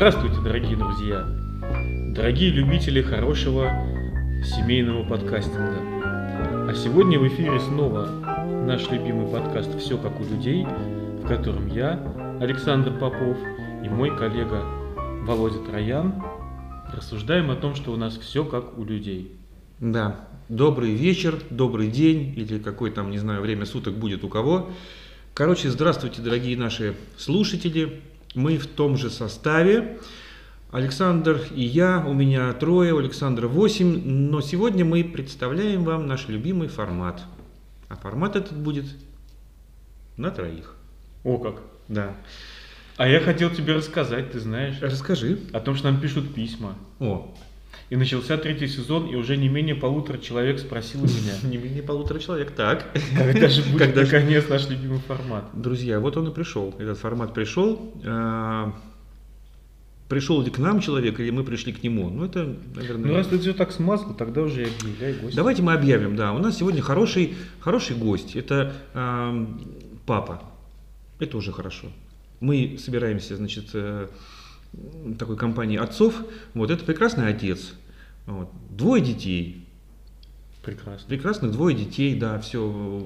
Здравствуйте, дорогие друзья! Дорогие любители хорошего семейного подкастинга. А сегодня в эфире снова наш любимый подкаст «Все как у людей», в котором я, Александр Попов, и мой коллега Володя Троян рассуждаем о том, что у нас все как у людей. Да, добрый вечер, добрый день или какое там, не знаю, время суток будет у кого. Короче, здравствуйте, дорогие наши слушатели. Мы в том же составе. Александр и я, у меня трое, у Александра восемь, но сегодня мы представляем вам наш любимый формат. А формат этот будет на троих. О как! Да. А я хотел тебе рассказать, ты знаешь, Расскажи. о том, что нам пишут письма. О, И начался третий сезон, и уже не менее полутора человек спросило меня, не менее полутора человек. Так. когда же будет наконец наш любимый формат. Друзья, вот он и пришел. Этот формат пришел. А, Пришел ли к нам человек, или мы пришли к нему? Ну, это, наверное... Ну раз ты все так смазал, тогда уже объявляй гостя. Давайте мы объявим, да. У нас сегодня хороший, хороший гость. Это ам, папа. Это уже хорошо. Мы собираемся, значит, э, такой компании отцов. Вот это прекрасный отец. Вот. Двое детей. Прекрасно. Прекрасных двое детей, да, все.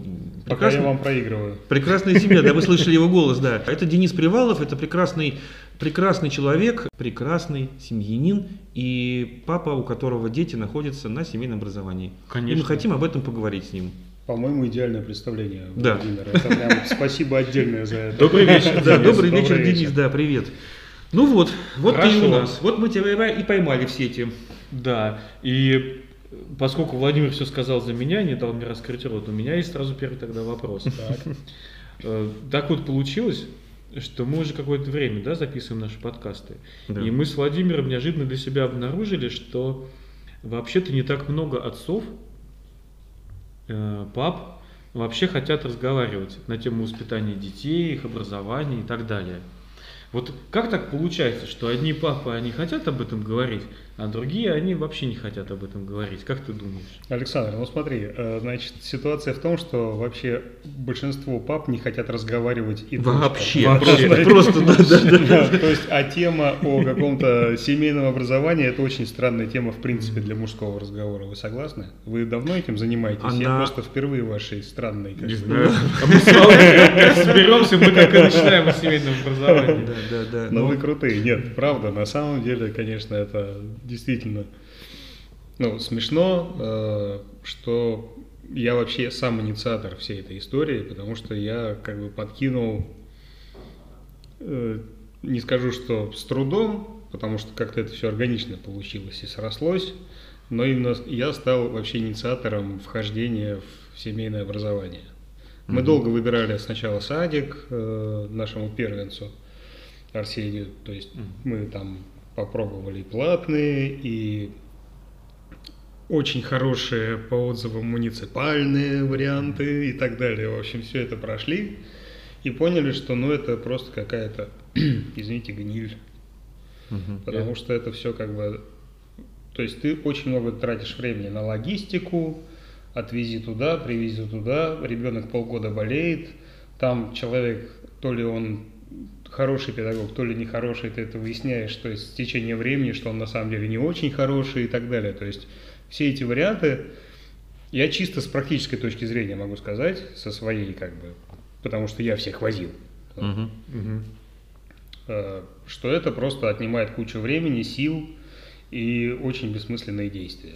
Пока я вам проигрываю. Прекрасная семья, да, вы слышали его голос, да. Это Денис Привалов, это прекрасный, прекрасный человек, прекрасный семьянин и папа, у которого дети находятся на семейном образовании. И Конечно. мы хотим об этом поговорить с ним. По-моему, идеальное представление, Да. Владимир. Это прям спасибо отдельное за это. Добрый вечер. Да, добрый вечер, Денис, да, привет. Ну вот, вот ты у нас. Вот мы тебя и поймали в сети. Да, и поскольку Владимир все сказал за меня, не дал мне раскрыть рот, у меня есть сразу первый тогда вопрос. Э, Так вот получилось, что мы уже какое-то время да, записываем наши подкасты. Да. И мы с Владимиром неожиданно для себя обнаружили, что вообще-то не так много отцов, э, пап, вообще хотят разговаривать на тему воспитания детей, их образования и так далее. Вот как так получается, что одни папы, они хотят об этом говорить, а другие, они вообще не хотят об этом говорить? Как ты думаешь? Александр, ну смотри, э, значит, ситуация в том, что вообще большинство пап не хотят разговаривать и. Вообще, Вообще. просто, просто, да, да, да. То есть, а тема о каком-то семейном образовании это очень странная тема, в принципе, для мужского разговора. Вы согласны? Вы давно этим занимаетесь? Я Она- просто впервые вашей странной. Не знаю. А мы с соберемся, мы так и начинаем о семейном образовании. Да, да, да. Но вы крутые. Нет, правда, на самом деле, конечно, это действительно ну, смешно, э, что я вообще сам инициатор всей этой истории, потому что я как бы подкинул, э, не скажу, что с трудом, потому что как-то это все органично получилось и срослось, но именно я стал вообще инициатором вхождения в семейное образование. Мы Мгм. долго выбирали сначала садик э, нашему первенцу Арсению, то есть Мгм. мы там попробовали и платные, и очень хорошие по отзывам муниципальные варианты и так далее. В общем, все это прошли и поняли, что ну это просто какая-то, извините, гниль. мгм. Потому что это все как бы... То есть ты очень много тратишь времени на логистику, отвези туда, привези туда, ребенок полгода болеет, там человек, то ли он хороший педагог, то ли не хороший, ты это выясняешь, то есть с течением времени, что он на самом деле не очень хороший и так далее. То есть все эти варианты, я чисто с практической точки зрения могу сказать, со своей как бы, потому что я всех возил. Мгм. Мгм. Э, что это просто отнимает кучу времени, сил и очень бессмысленные действия.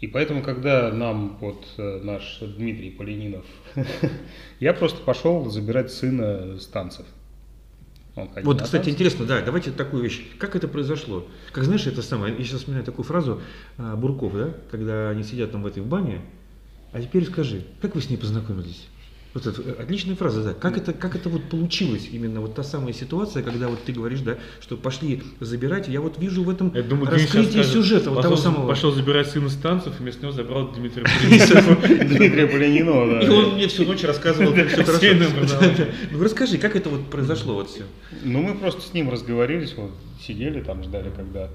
И поэтому, когда нам вот э, наш Дмитрий Полининов, я просто пошел забирать сына с танцев. Он ходил Вот, кстати, танцы. интересно, да, давайте такую вещь. Как это произошло? Как знаешь, это самое, я сейчас вспоминаю такую фразу а, Бурков, да, когда они сидят там в этой бане. А теперь скажи, как вы с ней познакомились? Вот это отличная фраза, да. Как это, как это вот получилось, именно вот та самая ситуация, когда вот ты говоришь, да, что пошли забирать, я вот вижу в этом Я думаю, раскрытие скажет, сюжета, вот пошел, того самого. Пошел забирать сына с танцев, и вместо него забрал Дмитрия Полининова. Дмитрия Полининова, И да. он мне всю ночь рассказывал, как все хорошо. Ну расскажи, как это вот произошло вот все? Ну, мы просто с ним разговорились, вот сидели там, ждали, когда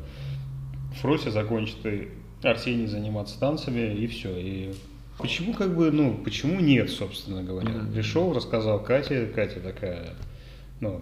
Фрося закончит и Арсений заниматься танцами, и все. И почему как бы, ну, почему нет, собственно говоря. Мгм. Пришел, рассказал Кате, Катя такая, ну,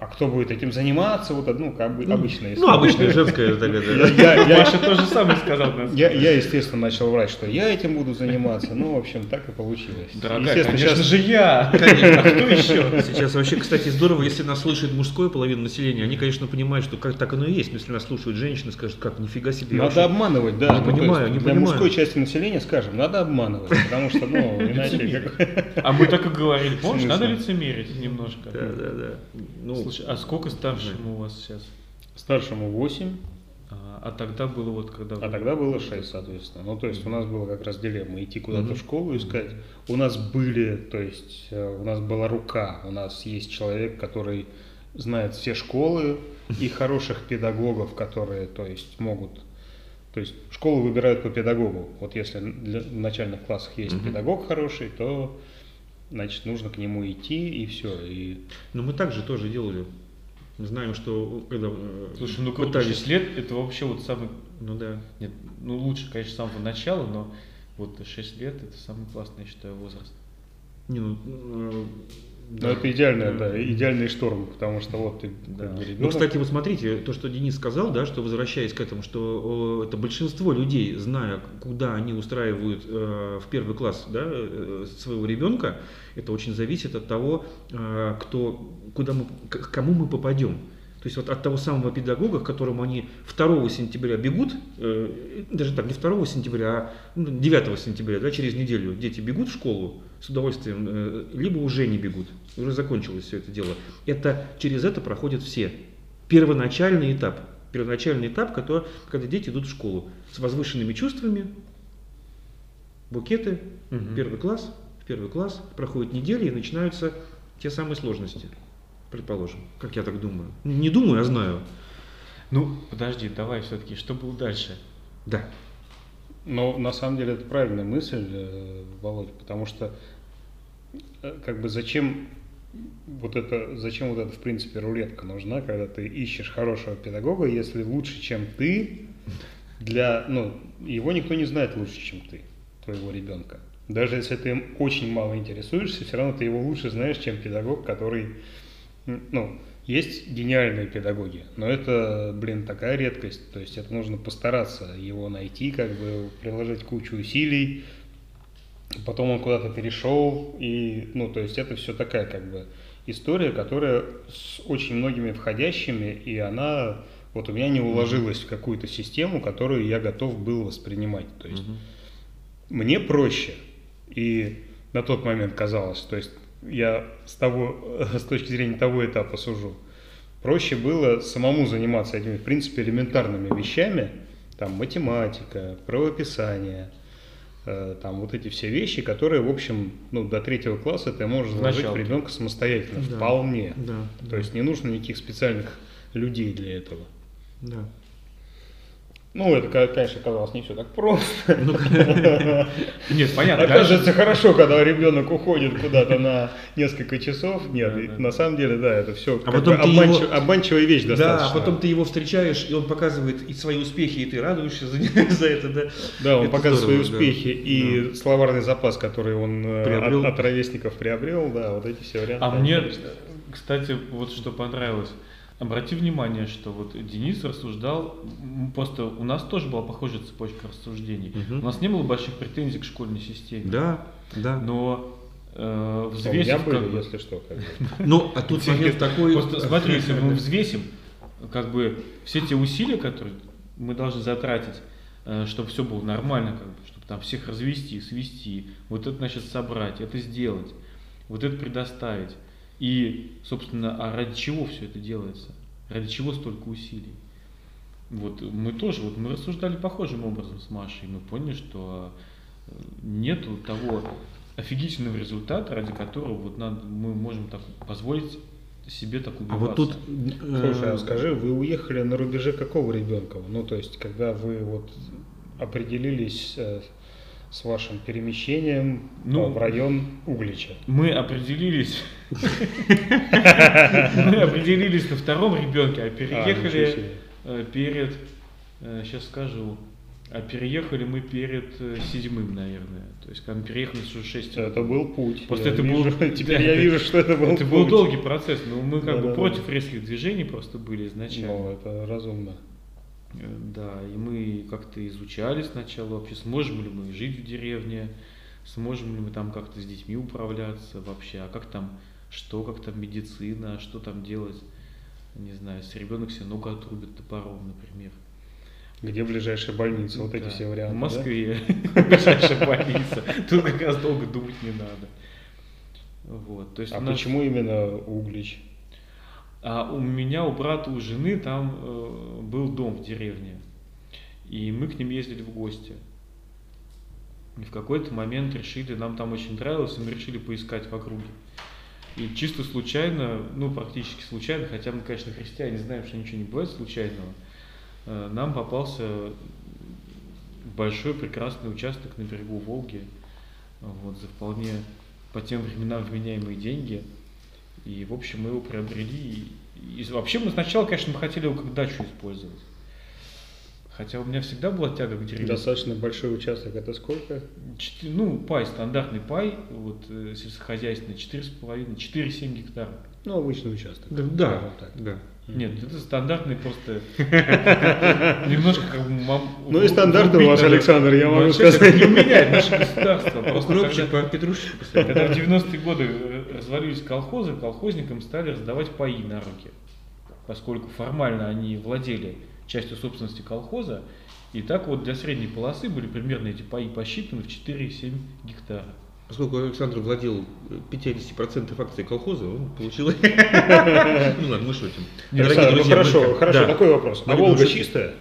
а кто будет этим заниматься? Вот одну как бы обычная Ну, обычная женская такая, да. Я, я- Маша тоже самое сказал. я- я, естественно, начал врать, что я этим буду заниматься. Ну, в общем, так и получилось. Дорогая, Естественно, конечно щас- же я. Конечно. А кто еще? Сейчас вообще, кстати, здорово, если нас слушает мужская половина населения, они, конечно, понимают, что как так оно и есть. Но если нас слушают женщины, скажут, как, нифига себе. Надо вообще- обманывать, да. Не Ну, то понимаю, есть не Для понимаю. мужской части населения скажем, надо обманывать, потому что, ну, иначе. А мы так и говорили, помнишь, надо лицемерить немножко. Да, да, да. Ну, Слушай, а сколько старшему у вас сейчас? Старшему 8, А, а тогда было вот когда... а тогда было 6, соответственно. Ну, то есть у нас было как раз дилемма идти куда-то Мгм. в школу искать. У нас были, то есть э, у нас была рука, у нас есть человек, который знает все школы и хороших педагогов, которые, то есть, могут То есть школу выбирают по педагогу. Вот если для- в начальных классах есть Мгм. педагог хороший, то значит нужно к нему идти и все. И Но мы также тоже делали. Мы знаем, что когда э, Слушай, ну пытались... 6 лет, это вообще вот самый... Ну да. Нет, ну лучше, конечно, с самого начала, но вот 6 лет это самый классный, я считаю, возраст. Не, ну, ну, это идеальный, да, идеальный шторм, потому что вот ты Да. как бы Ну, кстати, вот смотрите, то, что Денис сказал, да, что возвращаясь к этому, что это большинство людей, зная, куда они устраивают э, в первый класс да, э, своего ребенка, это очень зависит от того, э, кто, куда мы, к кому мы попадем. То есть вот от того самого педагога, к которому они 2 сентября бегут, э, даже так, не 2 сентября, а ну, 9 сентября, да, через неделю дети бегут в школу с удовольствием, э, либо уже не бегут, уже закончилось все это дело. Это, через это проходят все. Первоначальный этап. Первоначальный этап, который, когда дети идут в школу с возвышенными чувствами, букеты, Мгм. первый класс, в первый класс, проходит неделя и начинаются те самые сложности, предположим, как я так думаю. Не думаю, а знаю. Ну, подожди, давай все-таки, что было дальше? Да. Но на самом деле это правильная мысль, э, Володь, потому что э, как бы зачем вот это, зачем вот эта в принципе рулетка нужна, когда ты ищешь хорошего педагога, если лучше, чем ты, для, ну, его никто не знает лучше, чем ты, твоего ребенка. Даже если ты им очень мало интересуешься, все равно ты его лучше знаешь, чем педагог, который, ну, есть гениальные педагоги, но это, блин, такая редкость. То есть это нужно постараться его найти, как бы приложить кучу усилий. Потом он куда-то перешел, и, ну, то есть это все такая, как бы, история, которая с очень многими входящими, и она вот у меня не уложилась в какую-то систему, которую я готов был воспринимать. То есть Мгм. мне проще. И на тот момент казалось, то есть я с, того, с точки зрения того этапа сужу, проще было самому заниматься этими, в принципе, элементарными вещами, там математика, правописание, там вот эти все вещи, которые, в общем, ну, до третьего класса ты можешь заложить в началке. ребенка самостоятельно, Да. вполне. Да. То есть не нужно никаких специальных людей для этого. Да. Ну, это, конечно, казалось не все так просто. Ну, Нет, понятно. Оказывается, хорошо, когда ребенок уходит куда-то на несколько часов. Нет, Да, да. на самом деле, да, это все А потом ты его- обманчивая вещь Да, достаточно. а потом ты его встречаешь, и он показывает и свои успехи, и ты радуешься за, за это, да. Да, он Это показывает свои да. успехи и словарный запас, который он э, Приобрел. От, от ровесников приобрел, да, вот эти все варианты. А мне, конечно. кстати, вот что понравилось. Обрати внимание, что вот Денис рассуждал, просто у нас тоже была похожая цепочка рассуждений. Мгм. У нас не было больших претензий к школьной системе. Да, да. Но э, взвесив... меня как были, бы- если что. как бы. Ну, а тут момент такой... Просто смотри, если мы взвесим, как бы все те усилия, которые мы должны затратить, э, чтобы все было нормально, как бы, чтобы там всех развести, свести, вот это значит собрать, это сделать, вот это предоставить. И, собственно, а ради чего все это делается? Ради чего столько усилий? Вот мы тоже, вот мы рассуждали похожим образом с Машей, мы поняли, что э, нету того офигительного результата, ради которого вот надо, мы можем так позволить себе так А убиваться. вот тут... э, Слушай, а скажи, вы уехали на рубеже какого ребенка? Ну, то есть, когда вы вот определились э, с вашим перемещением Ну, э, в район Углича. Мы определились, мы определились на втором ребенке, а А, переехали э, перед, сейчас скажу, А переехали мы перед э, седьмым, наверное. То есть, когда мы переехали, уже 6 Это был путь. Просто Я это вижу- был- Теперь да, я вижу, что это был Это был путь. долгий процесс, но мы как бы Да-да-да. против резких движений просто были изначально. Ну, это разумно. Э, Да, и мы как-то изучали сначала вообще, сможем ли мы жить в деревне, сможем ли мы там как-то с детьми управляться вообще, а как там, что, как там медицина, что там делать, не знаю, если ребенок себе ногу отрубит топором, например. Где ближайшая больница? Вот эти Да, все варианты. В да? Москве, ближайшая больница, тут как раз долго думать не надо. Вот, то есть А нас- почему именно Углич? А у меня, у брата, у жены там э, был дом в деревне. И мы к ним ездили в гости. И в какой-то момент решили, нам там очень нравилось, и мы решили поискать в округе. И чисто случайно, ну практически случайно, хотя мы, конечно, христиане знаем, что ничего не бывает случайного, э, нам попался большой прекрасный участок на берегу Волги, вот, за вполне по тем временам вменяемые деньги. И, в общем, мы его приобрели. И, и вообще мы сначала, конечно, мы хотели его как дачу использовать. Хотя у меня всегда была тяга к деревне. Достаточно большой участок. Это сколько? Четы- ну, пай, стандартный пай, вот э, сельскохозяйственный, 4,5, 4,7 гектара. Ну, обычный участок. Да, да, скажем так. да. Нет, это стандартный просто немножко как бы мам- Ну и стандарты у вас. Александр, я могу Вообще, это сказать. Не у меня, это наше государство. Просто Укропчик петрушечке Когда в посадил. 90-е годы э, развалились колхозы, колхозникам стали раздавать паи на руки, поскольку формально они владели частью собственности колхоза, и так вот для средней полосы были примерно эти паи посчитаны в 4,7 гектара. Поскольку Александр владел э, 50% акций колхоза, он получил... Ну ладно, мы шутим. Ну хорошо, хорошо, такой вопрос. А Волга чистая?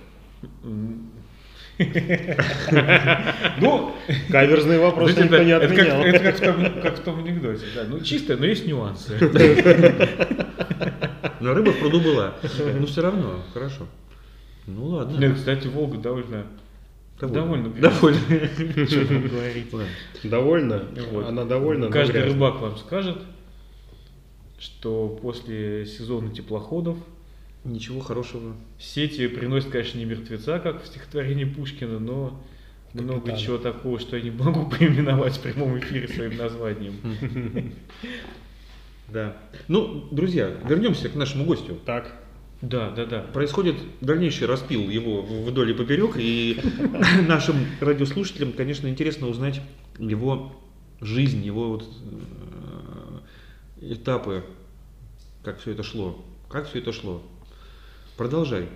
Ну, Каверзный вопрос знаете, никто не отменял. это как в том, анекдоте. Да. Ну, чистая, но есть нюансы. Но рыба в пруду была. Но все равно, хорошо. Ну ладно. Нет, кстати, Волга довольно... Довольно. Довольно. Что там говорить. Ладно. Довольна? Вот. Она довольна, Каждый рыбак вам скажет, что после сезона теплоходов Ничего хорошего. сети приносят, конечно, не мертвеца, как в стихотворении Пушкина, но много Капитана. чего такого, что я не могу поименовать в прямом эфире своим названием. Да. Ну, друзья, вернемся к нашему гостю. Так, Да, да, да. Происходит дальнейший распил его вдоль и поперек, и нашим радиослушателям, конечно, интересно узнать его жизнь, его вот э, этапы, как все это шло, как все это шло. Продолжай,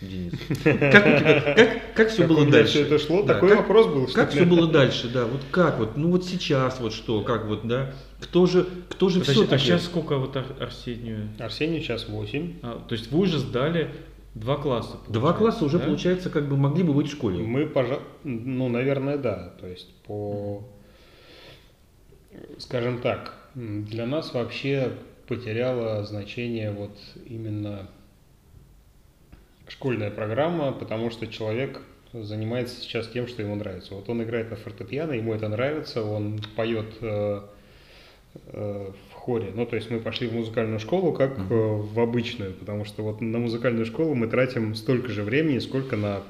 Денис. Как, у тебя- как, как все Как было у меня дальше? это шло? Да, Такой как- вопрос был, Как все было дальше, да, вот как вот, ну вот сейчас вот что, как вот, да, кто же, кто же Подожди, все а сейчас сколько вот Ар- Арсению? Арсению сейчас 8. А, то есть вы уже сдали два класса? Два класса уже, да? получается, как бы могли бы быть в школе. Мы, пожа... ну, наверное, да. То есть, по, скажем так, для нас вообще потеряла значение вот именно школьная программа, потому что человек занимается сейчас тем, что ему нравится. Вот он играет на фортепиано, ему это нравится, он поет э, э, в хоре. Ну, то есть мы пошли в музыкальную школу как э, в обычную, потому что вот на музыкальную школу мы тратим столько же времени, сколько на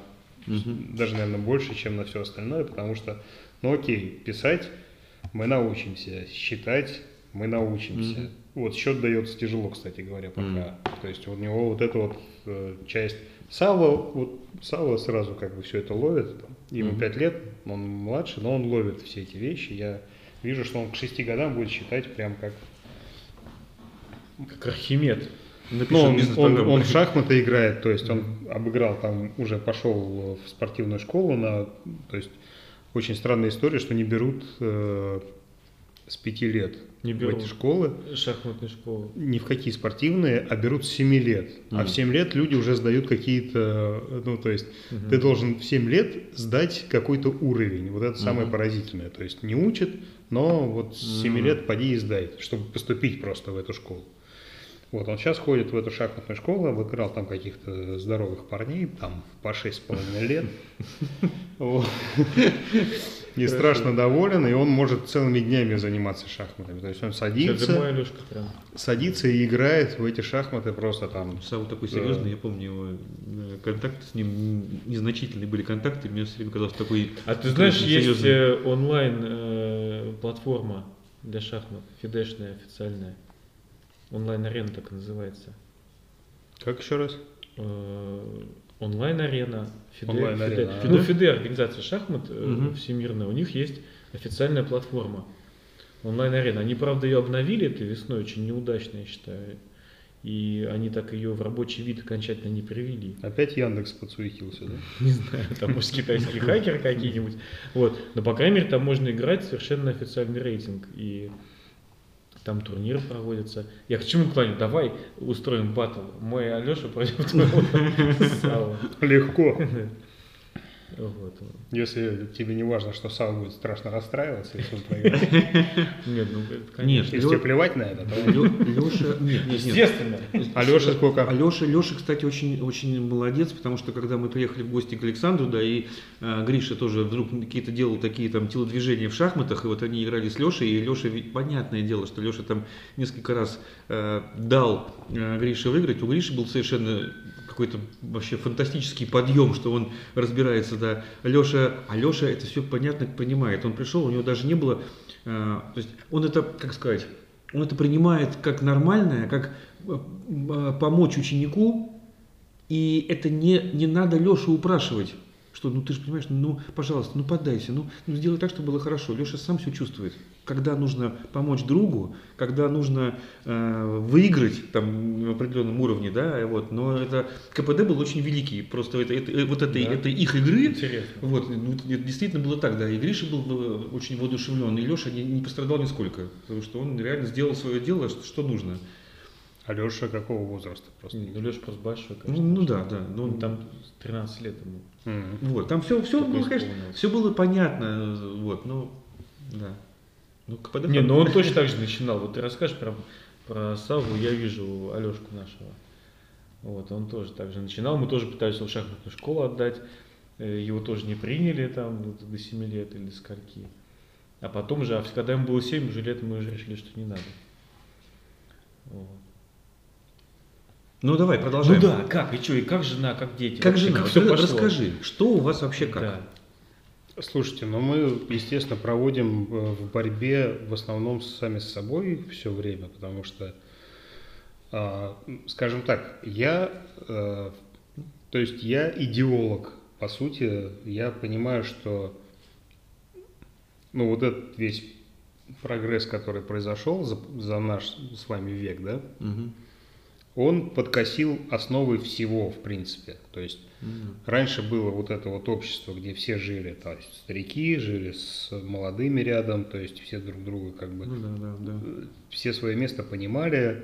Мгм. даже, наверное, больше, чем на все остальное, потому что, ну окей, писать мы научимся, считать мы научимся. Мгм. Вот счет дается тяжело, кстати говоря, пока. Мгм. То есть у него вот эта вот э, часть Сава, вот Сава сразу как бы все это ловит. там, Ему. 5 лет, он младше, но он ловит все эти вещи. Я вижу, что он к 6 годам будет считать прям как Как Архимед. Ну, он, он, он в шахматы играет, то есть он обыграл там, уже пошел в спортивную школу, на, то есть очень странная история, что не берут э, с пяти лет Не в берут. эти школы, Шахматную школу. ни в какие спортивные, а берут с 7 лет. А Мгм. в 7 лет люди уже сдают какие-то, ну то есть Мгм. ты должен в 7 лет сдать какой-то уровень. Вот это самое Мгм. поразительное. То есть не учат, но вот с 7 Мгм. лет поди и сдай, чтобы поступить просто в эту школу. Вот, он сейчас ходит в эту шахматную школу, обыграл там каких-то здоровых парней, там по 6,5 лет. И страшно доволен, и он может целыми днями заниматься шахматами. То есть он садится, же мой Алешка прям. садится и играет в эти шахматы просто там. Сам такой Да. серьезный, я помню его э, контакты с ним незначительные были контакты, мне все время казалось такой. А ты знаешь, есть серьезный. э, онлайн э, платформа для шахмат, фидешная официальная. Онлайн-арена так и называется. Как еще раз? Онлайн-арена. Фиде, Онлайн-арена, Фиде- а. Фиде, организация шахмат Мгм. всемирная, у них есть официальная платформа. Онлайн-арена. Они, правда, ее обновили этой весной, очень неудачно, я считаю. И они так ее в рабочий вид окончательно не привели. Опять Яндекс подсуетился, да? Не знаю, там может китайские хакеры какие-нибудь. Вот. Но, по крайней мере, там можно играть совершенно официальный рейтинг. И там турнир проводится. Я к чему клоню? Давай устроим батл. Мой Алеша против твоего. Легко. Вот. Если тебе не важно, что Сава будет страшно расстраиваться, если он проиграет. Нет, ну конечно. Если тебе плевать на это, то... Леша, нет. Естественно. Алеша сколько? Алеша, Леша, кстати, очень, очень молодец, потому что когда мы приехали в гости к Александру, да, и э, Гриша тоже вдруг какие-то делал такие там телодвижения в шахматах, и вот они играли с Лешей, и Леша, ведь понятное дело, что Леша там несколько раз э, дал э, Грише выиграть, у Гриши был совершенно какой-то вообще фантастический подъем, что он разбирается, да, Леша, а Леша это все понятно понимает, он пришел, у него даже не было, э, то есть он это, как сказать, он это принимает как нормальное, как э, э, помочь ученику, и это не, не надо Лешу упрашивать, что ну ты же понимаешь, ну пожалуйста, ну поддайся, ну, ну сделай так, чтобы было хорошо. Леша сам все чувствует. Когда нужно помочь другу, когда нужно э, выиграть там на определенном уровне, да, вот. Но это КПД был очень великий, просто это, это- э, вот этой, Да. этой их игры, Интересно. вот, ну, это действительно было так, да. И Гриша был э, очень воодушевлен, и Леша не, не пострадал нисколько, потому что он реально сделал свое дело, что, что нужно. Алеша какого возраста просто? Ну, Леша просто большой, Ну, конечно. ну да, да. Ну, Он там 13 лет ему. Мгм. Вот, там все, все было, конечно, исполнилось. все было понятно, вот, ну, да. Ну, КПД Не, ну он точно так же начинал. Вот ты расскажешь про, про Саву, я вижу Алешку нашего. Вот, он тоже так же начинал. Мы тоже пытались его в шахматную школу отдать. Э, Его тоже не приняли там ну, до 7 лет или до скольки. А потом уже, а когда ему было 7 уже лет, мы уже решили, что не надо. Вот. Ну, давай, продолжаем. Ну да, как, и что, и как жена, как дети? Как Вообще, жена? Как все пошло? Расскажи, что у вас вообще как? Да. Слушайте, ну мы, естественно, проводим э, в борьбе в основном сами с собой все время, потому что, а, скажем так, я, э, то есть я идеолог, по сути, я понимаю, что, ну вот этот весь прогресс, который произошел за, за наш с вами век, да, Мгм. Он подкосил основы всего, в принципе, то есть Мгм. Раньше было вот это вот общество, где все жили, то есть старики жили с молодыми рядом, то есть все друг друга как бы Ну да, да, да. э, все свое место понимали,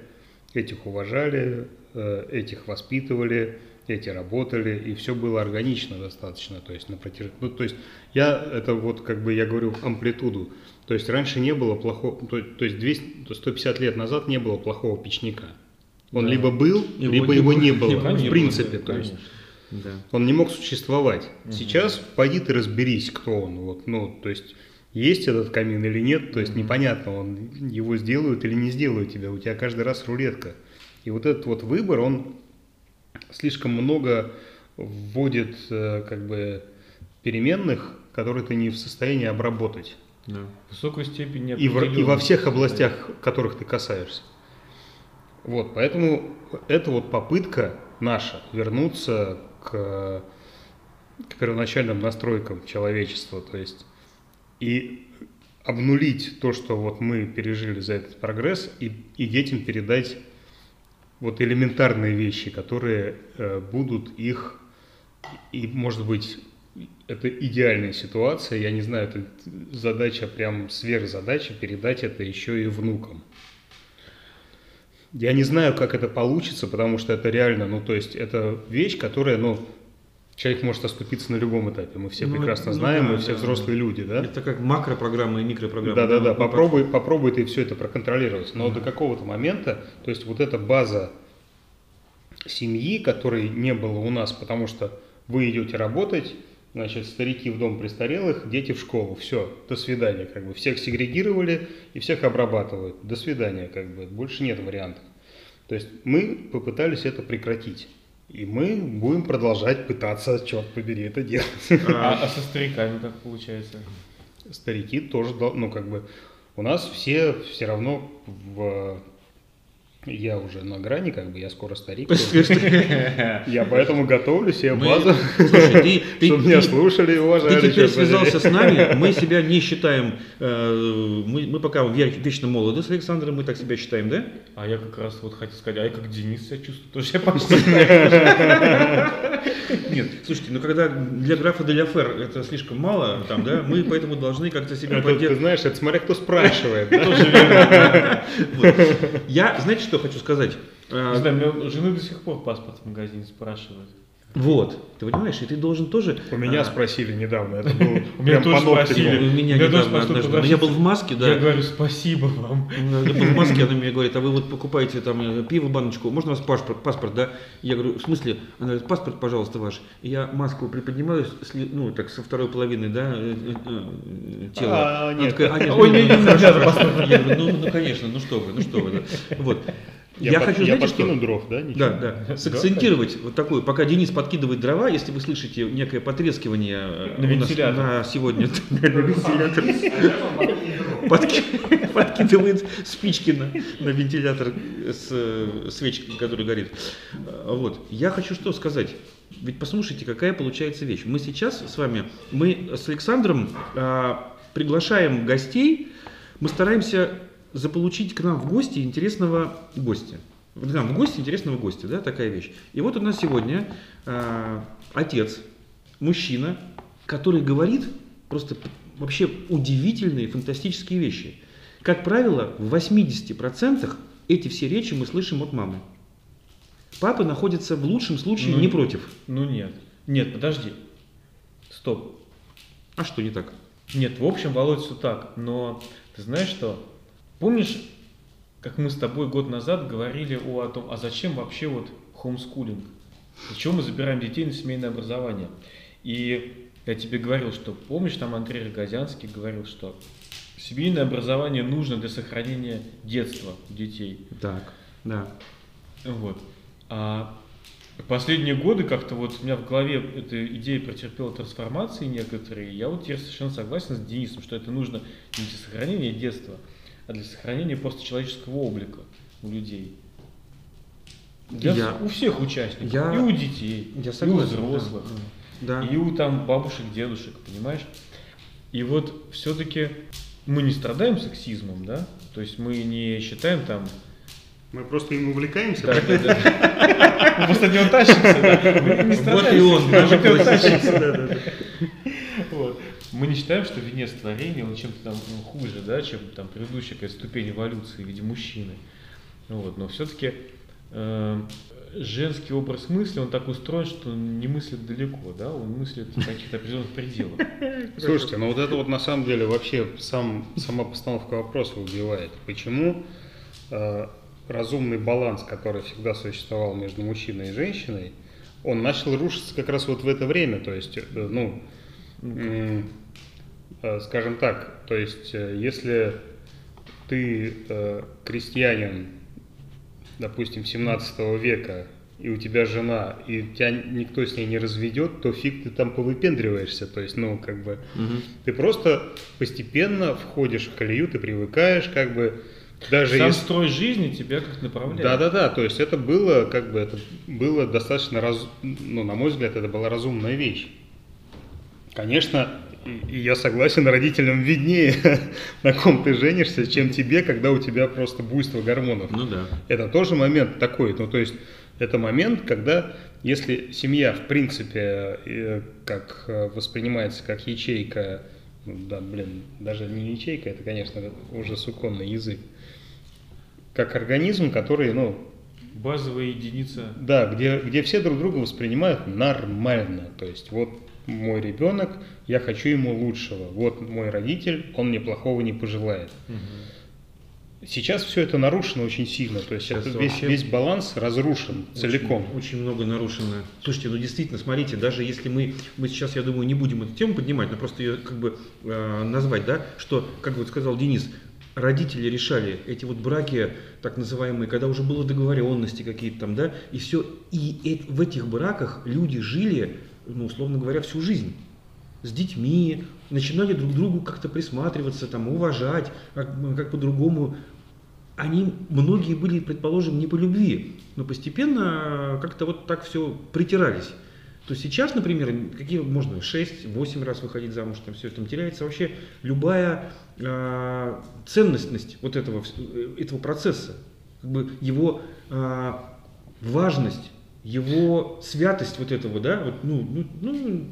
этих уважали, э, этих воспитывали, эти работали, и все было органично достаточно, то есть на протяж... ну, то есть я это вот как бы я говорю амплитуду, то есть раньше не было плохого, то, то есть 200, то 150 лет назад не было плохого печника. Он Да. либо был, Его либо не его было. не было, Его не в было, принципе, да, то есть. Да. Он не мог существовать. Мгм. Сейчас пойди ты разберись, кто он. Вот, ну, то есть есть этот камин или нет, то есть Мгм. непонятно, он его сделают или не сделают тебя. У тебя каждый раз рулетка. И вот этот вот выбор, он слишком много вводит э, как бы переменных, которые ты не в состоянии обработать. да. Высокую степень И, в- и во всех областях, которых ты касаешься. Вот, поэтому это вот попытка наша вернуться к, к первоначальным настройкам человечества, то есть и обнулить то, что вот мы пережили за этот прогресс, и, и детям передать вот элементарные вещи, которые э, будут их, и может быть это идеальная ситуация, я не знаю, это задача прям сверхзадача передать это еще и внукам. Я не знаю, как это получится, потому что это реально, ну то есть это вещь, которая, ну, человек может оступиться на любом этапе. Мы все Ну, прекрасно ну знаем, да, мы все да, взрослые да. люди, да? Это как макропрограмма и микропрограмма. Да, да, да. Попробуй, попробуй ты все это проконтролировать. Но до какого-то момента, то есть вот эта база семьи, которой не было у нас, потому что вы идете работать, Значит, старики в дом престарелых, дети в школу. Все, до свидания, как бы. Всех сегрегировали и всех обрабатывают. До свидания, как бы. Больше нет вариантов. То есть мы попытались это прекратить. И мы будем продолжать пытаться, черт побери, это делать. А, а со стариками как получается? Старики тоже, ну, как бы, у нас все все равно в... Я уже на грани, как бы, я скоро старик. Я поэтому готовлю себе Мы- базу, Слушай, ты- ты- чтобы меня ты- слушали и Ты уважали. теперь черт побери. связался с нами, мы себя не считаем, э, мы, мы пока ве- вечно молоды с Александром, мы так себя считаем, да? А я как раз вот хотел сказать, а я как Денис себя чувствую, тоже я почти Нет, слушайте, ну когда для графа де Фер это слишком мало, там, да, мы поэтому должны как-то себя Это, ты поддерживать. знаешь, это смотря кто спрашивает. Я, знаете, что хочу сказать? Не знаю, меня у жены до сих пор паспорт в магазине спрашивают. Вот, ты понимаешь, и ты должен тоже... У меня а, спросили недавно, это был У меня тоже спросили. У меня недавно однажды. Я был в маске, да. Я говорю, спасибо вам. Я был в маске, она мне говорит, а вы вот покупаете там э, пиво, баночку, можно у вас паспорт, паспорт, да? Я говорю, в смысле? Она говорит, паспорт, пожалуйста, ваш. Я маску приподнимаю, ну, так, со второй половины, да, э, э, тела. А, нет. «А, нет, Ой, ну, не, не, ну, не хорошо, надо хорошо». Я говорю, ну, ну, конечно, ну что вы, ну что вы, да. Вот. Я, Я под- хочу, я знаете, что? подкину дров, да? Ничего? Да, да. Сакцентировать вот такую, пока Денис подкидывает дрова, если вы слышите некое потрескивание э, На у нас на сегодня на вентилятор. Подки- Подкидывает спички на, на вентилятор с э, свечкой, которая горит. Э, Вот. Я хочу что сказать. Ведь послушайте, какая получается вещь. Мы сейчас с вами, мы с Александром а, приглашаем гостей, мы стараемся заполучить к нам в гости интересного гостя. К нам в гости интересного гостя, да, такая вещь. И вот у нас сегодня а, отец, мужчина, который говорит просто вообще удивительные, фантастические вещи. Как правило, в 80% эти все речи мы слышим от мамы. Папа находится в лучшем случае Ну, не против. Ну нет. Нет, подожди. Стоп. А что не так? Нет, в общем, Володь, все так. Но ты знаешь что? Помнишь, как мы с тобой год назад говорили о, о том, а зачем вообще вот хомскулинг? Для чего мы забираем детей на семейное образование? И я тебе говорил, что помнишь, там Андрей Рогозянский говорил, что семейное образование нужно для сохранения детства детей. Так, да. Вот. А последние годы как-то вот у меня в голове эта идея претерпела трансформации некоторые. Я вот теперь совершенно согласен с Денисом, что это нужно не для сохранения детства, а для сохранения просто человеческого облика у людей. Для Я- у всех участников, я- и у детей, Я и согласен. у взрослых, Да. и у там бабушек, дедушек, понимаешь? И вот все-таки мы не страдаем сексизмом, да? То есть мы не считаем там Мы просто им увлекаемся. да, да, да. Мы просто от него тащимся, да. Мы не Вот и он, даже мы от него тащимся. да, да, да. Мы не считаем, что венец творения, он чем-то там ну, хуже, да, чем там предыдущая какая-то ступень эволюции в виде мужчины. Вот. Но все-таки женский образ мысли, он так устроен, что он не мыслит далеко, да, он мыслит в каких-то определенных пределах. Слушайте, ну вот это вот на самом деле вообще сам, сама постановка вопроса убивает. Почему э, разумный баланс, который всегда существовал между мужчиной и женщиной, он начал рушиться как раз вот в это время. То есть, э, ну, э, скажем так, то есть, э, если ты э, крестьянин, допустим, 17 века, и у тебя жена, и тебя никто с ней не разведет, то фиг ты там повыпендриваешься. То есть, ну, как бы, Мгм. ты просто постепенно входишь в колею, ты привыкаешь, как бы, даже Сам если... строй жизни тебя как направляет. Да, да, да. То есть это было, как бы, это было достаточно раз, ну, на мой взгляд, это была разумная вещь. Конечно, и, и я согласен, родителям виднее, на ком ты женишься, чем тебе, когда у тебя просто буйство гормонов. Ну да. Это тоже момент такой, ну то есть это момент, когда если семья в принципе э, как э, воспринимается как ячейка, ну, да, блин, даже не ячейка, это, конечно, уже суконный язык, как организм, который, ну, Базовая единица. да, где, где все друг друга воспринимают нормально. То есть вот мой ребенок, я хочу ему лучшего. Вот мой родитель, он мне плохого не пожелает. сейчас все это нарушено очень сильно. То есть Сейчас это весь, весь баланс разрушен целиком. Очень, много нарушено. Слушайте, ну действительно, смотрите, даже если мы, мы сейчас, я думаю, не будем эту тему поднимать, но просто ее как бы э, назвать, да, что, как вот сказал Денис, родители решали эти вот браки, так называемые, когда уже было договоренности какие-то там, да, и все, и в этих браках люди жили, ну, условно говоря, всю жизнь с детьми, начинали друг другу как-то присматриваться, там, уважать, как, как по-другому. Они, многие были, предположим, не по любви, но постепенно как-то вот так все притирались. То сейчас, например, какие можно 6-8 раз выходить замуж, там все там теряется вообще любая а, ценностность вот этого, вс- этого процесса, как бы его а, важность, его святость вот этого, да, вот, ну, ну, ну,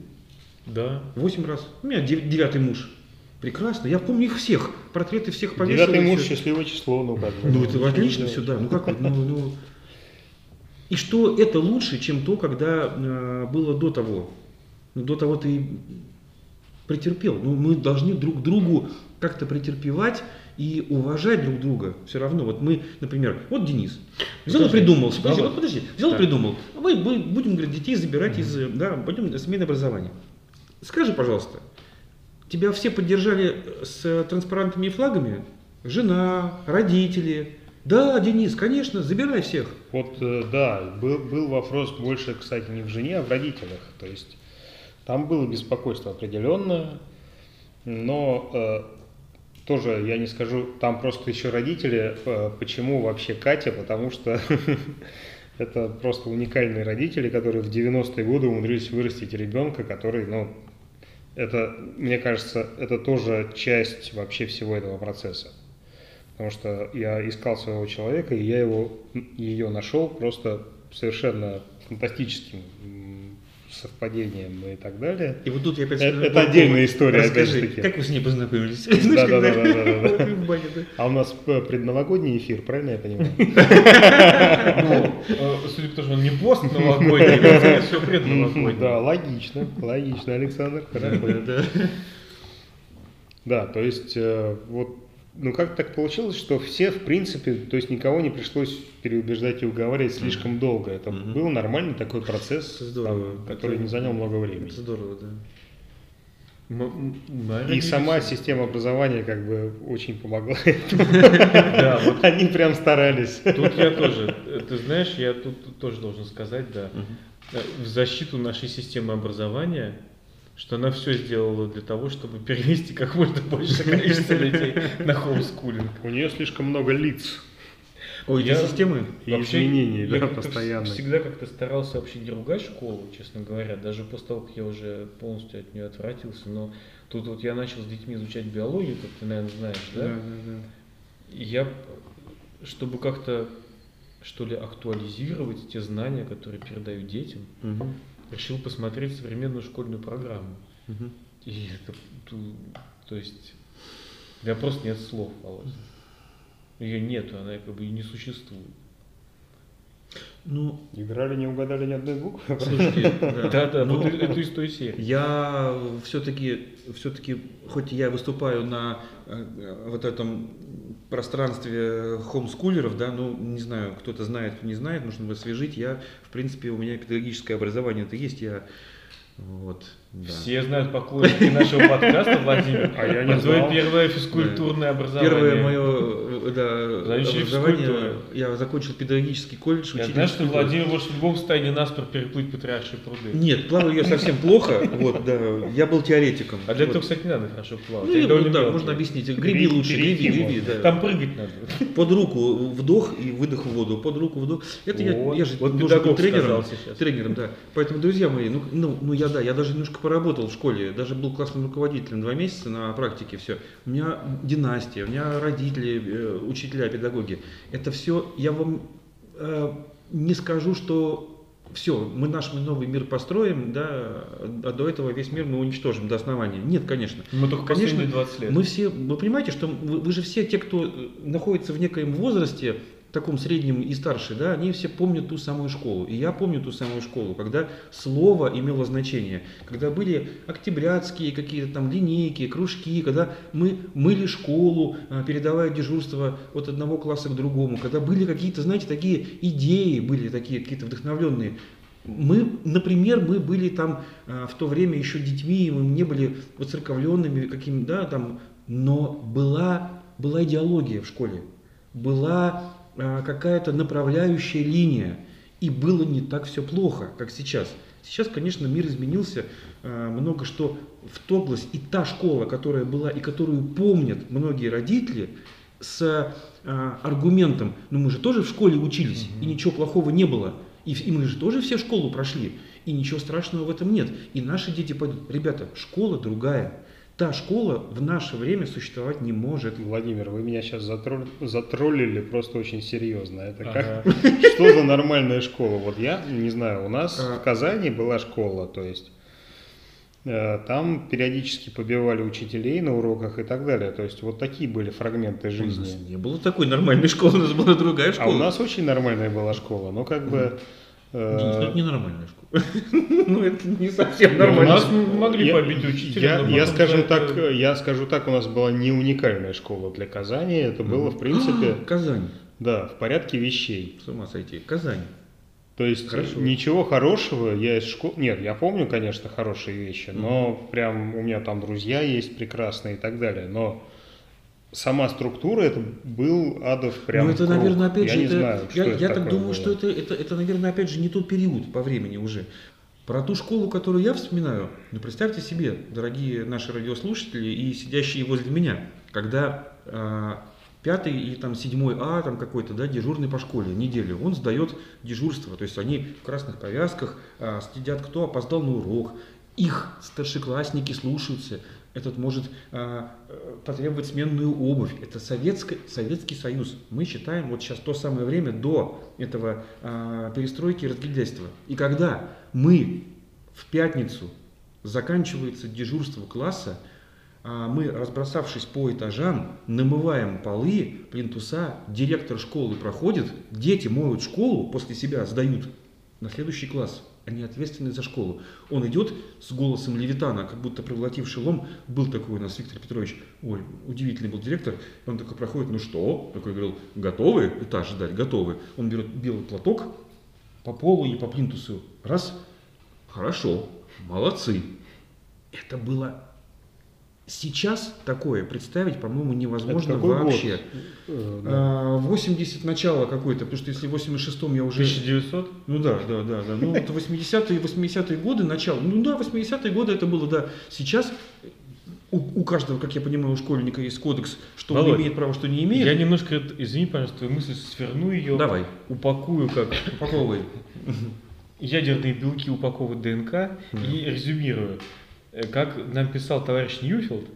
Да. Восемь раз. У меня дев- девятый муж. Прекрасно. Я помню их всех. Портреты всех повесил. Девятый муж, счастливое число, ну как бы. Ну, это отлично все, да. Ну как вот, ну, ну. И что это лучше, чем то, когда э, было до того. Ну, до того ты претерпел. Ну, мы должны друг другу как-то претерпевать и уважать друг друга. Все равно. Вот мы, например, вот Денис. Взял и придумал. Подожди, вот подожди. Взял и придумал. Мы, будем, говорит, детей забирать из, да, пойдем семейное образование. Скажи, пожалуйста, тебя все поддержали с транспарантами и флагами? Жена, родители. Да, Денис, конечно, забирай всех. Вот, э, да, был, был вопрос больше, кстати, не в жене, а в родителях. То есть там было беспокойство определенное, но э, тоже я не скажу, там просто еще родители, э, почему вообще Катя, потому что это просто уникальные родители, которые в 90-е годы умудрились вырастить ребенка, который, ну, это, мне кажется, это тоже часть вообще всего этого процесса. Потому что я искал своего человека, и я его, ее нашел просто совершенно фантастическим совпадением и так далее. И вот тут я опять Это- скажу, это отдельная история, Расскажи, опять-таки. как вы с ней познакомились? Да-да-да-да-да-да. В бане, да. А у нас э, предновогодний эфир, правильно я понимаю? Ну, э, судя по тому, что он не пост новогодний, это все предновогодний. Да, логично, логично, Александр. Да, да. Да, то есть э, вот, ну как так получилось, что все, в принципе, то есть никого не пришлось переубеждать и уговаривать слишком долго. Это Мгм. был нормальный такой процесс, здорово. там, который Это- не занял много времени. Это здорово, да. М- м- мы И сама система образования как бы очень помогла. Да, вот Они прям старались. тут я тоже, ты знаешь, я тут тоже должен сказать, да, э, в защиту нашей системы образования, что она все сделала для того, чтобы перевести как можно больше количество людей на хоумскулинг. У нее слишком много лиц. Ой, эти Я- системы. И изменений, я да, как-то постоянных. Всегда как-то старался вообще не ругать школу, честно говоря, даже после того, как я уже полностью от нее отвратился. Но тут вот я начал с детьми изучать биологию, как ты, наверное, знаешь, да? Да, да, да. Я, чтобы как-то, что ли, актуализировать те знания, которые передаю детям, Мгм. Решил посмотреть современную школьную программу. Мгм. И это, ту- то есть, у меня просто нет слов, Володя. Ее нету, она как бы и не существует. Ну, Играли, не угадали ни одной буквы. слушайте, да. Да-да, Ну, вот это из той серии. Я все-таки, все-таки, хоть я выступаю на э, вот этом пространстве хомскулеров, да, ну, не знаю, кто-то знает, кто не знает, нужно освежить. Я, в принципе, у меня педагогическое образование это есть, я вот, да. Все знают поклонники нашего подкаста, Владимир. А я не про твое знал. первое физкультурное образование. Первое мое да, образование, я закончил педагогический колледж. Я знаю, что. Владимир может в любом состоянии наспор переплыть Патриаршие пруды. Нет, плаваю я совсем плохо, вот, да, я был теоретиком. А для этого, кстати, не надо хорошо плавать. Ну, вот, да, можно объяснить. Греби лучше, греби, греби, да. Там прыгать надо. Под руку вдох и выдох в воду, под руку вдох. Это я, я же вот должен быть тренером, тренером, да. Поэтому, друзья мои, ну, ну, ну я да, я даже немножко поработал в школе, даже был классным руководителем два месяца на практике, все. У меня династия, у меня родители, э, учителя, педагоги. Это все, я вам э, не скажу, что все, мы наш новый мир построим, да, а до этого весь мир мы уничтожим до основания. Нет, конечно. Мы только Конечно, последние 20 лет. Мы все, вы понимаете, что вы, вы же все те, кто э, находится в некоем возрасте, таком среднем и старше, да, они все помнят ту самую школу. И я помню ту самую школу, когда слово имело значение, когда были октябрятские какие-то там линейки, кружки, когда мы мыли школу, а, передавая дежурство от одного класса к другому, когда были какие-то, знаете, такие идеи, были такие какие-то вдохновленные. Мы, например, мы были там а, в то время еще детьми, мы не были воцерковленными каким, да, там, но была, была идеология в школе, была какая-то направляющая линия, и было не так все плохо, как сейчас. Сейчас, конечно, мир изменился, а, много что вторглось, и та школа, которая была, и которую помнят многие родители, с а, аргументом, ну мы же тоже в школе учились, и ничего плохого не было, и, и мы же тоже все школу прошли, и ничего страшного в этом нет. И наши дети пойдут, ребята, школа другая, Та школа в наше время существовать не может. Владимир, вы меня сейчас затролл... затроллили просто очень серьезно. Это как что за нормальная школа? Вот я не знаю, у нас в Казани была школа, то есть э, там периодически побивали учителей на уроках и так далее. То есть вот такие были фрагменты жизни. У нас не было такой нормальной школы, у нас была другая школа. А у нас очень нормальная была школа, но как бы ну это ненормальная школа. ну это не совсем нормально. У нас могли побить учителя. Я скажу так, я скажу так, у нас была не уникальная школа для Казани. Это было в принципе. Казань. Да, в порядке вещей. С ума сойти. Казань. То есть Хорошо. ничего хорошего я из школы... Нет, я помню, конечно, хорошие вещи, но прям у меня там друзья есть прекрасные и так далее. Но сама структура это был адов прям Ну это, круг. наверное, опять я же, не это, знаю, я, я так думаю, было. что это, это, это, наверное, опять же не тот период по времени уже. Про ту школу, которую я вспоминаю, ну представьте себе, дорогие наши радиослушатели и сидящие возле меня, когда э, пятый и там седьмой А, там какой-то, да, дежурный по школе неделю, он сдает дежурство, то есть они в красных повязках э, следят, кто опоздал на урок, их старшеклассники слушаются, этот может э, потребовать сменную обувь. Это Советский, Советский Союз. Мы считаем вот сейчас то самое время до этого э, перестройки и разгильдяйства. И когда мы в пятницу заканчивается дежурство класса, а мы, разбросавшись по этажам, намываем полы, плинтуса, директор школы проходит, дети моют школу, после себя сдают на следующий класс они ответственны за школу. Он идет с голосом Левитана, как будто проглотивший лом. Был такой у нас Виктор Петрович, ой, удивительный был директор. Он такой проходит, ну что? Такой говорил, готовы этаж ждать, готовы. Он берет белый платок по полу и по плинтусу. Раз, хорошо, молодцы. Это было Сейчас такое представить, по-моему, невозможно вообще. Год? 80 э, начало какое-то, потому что если в 86-м я уже... 1900? Ну да, да, да. да. Ну это 80-е, 80-е годы, начало. Ну да, 80-е годы это было, да. Сейчас у, у каждого, как я понимаю, у школьника есть кодекс, что Володь, он имеет право, что не имеет. Я немножко, извини, пожалуйста, твою мысль сверну ее. Давай. Упакую как... Упаковывай. Ядерные белки упаковывают ДНК и резюмирую. Э, как нам писал товарищ Ньюфилд,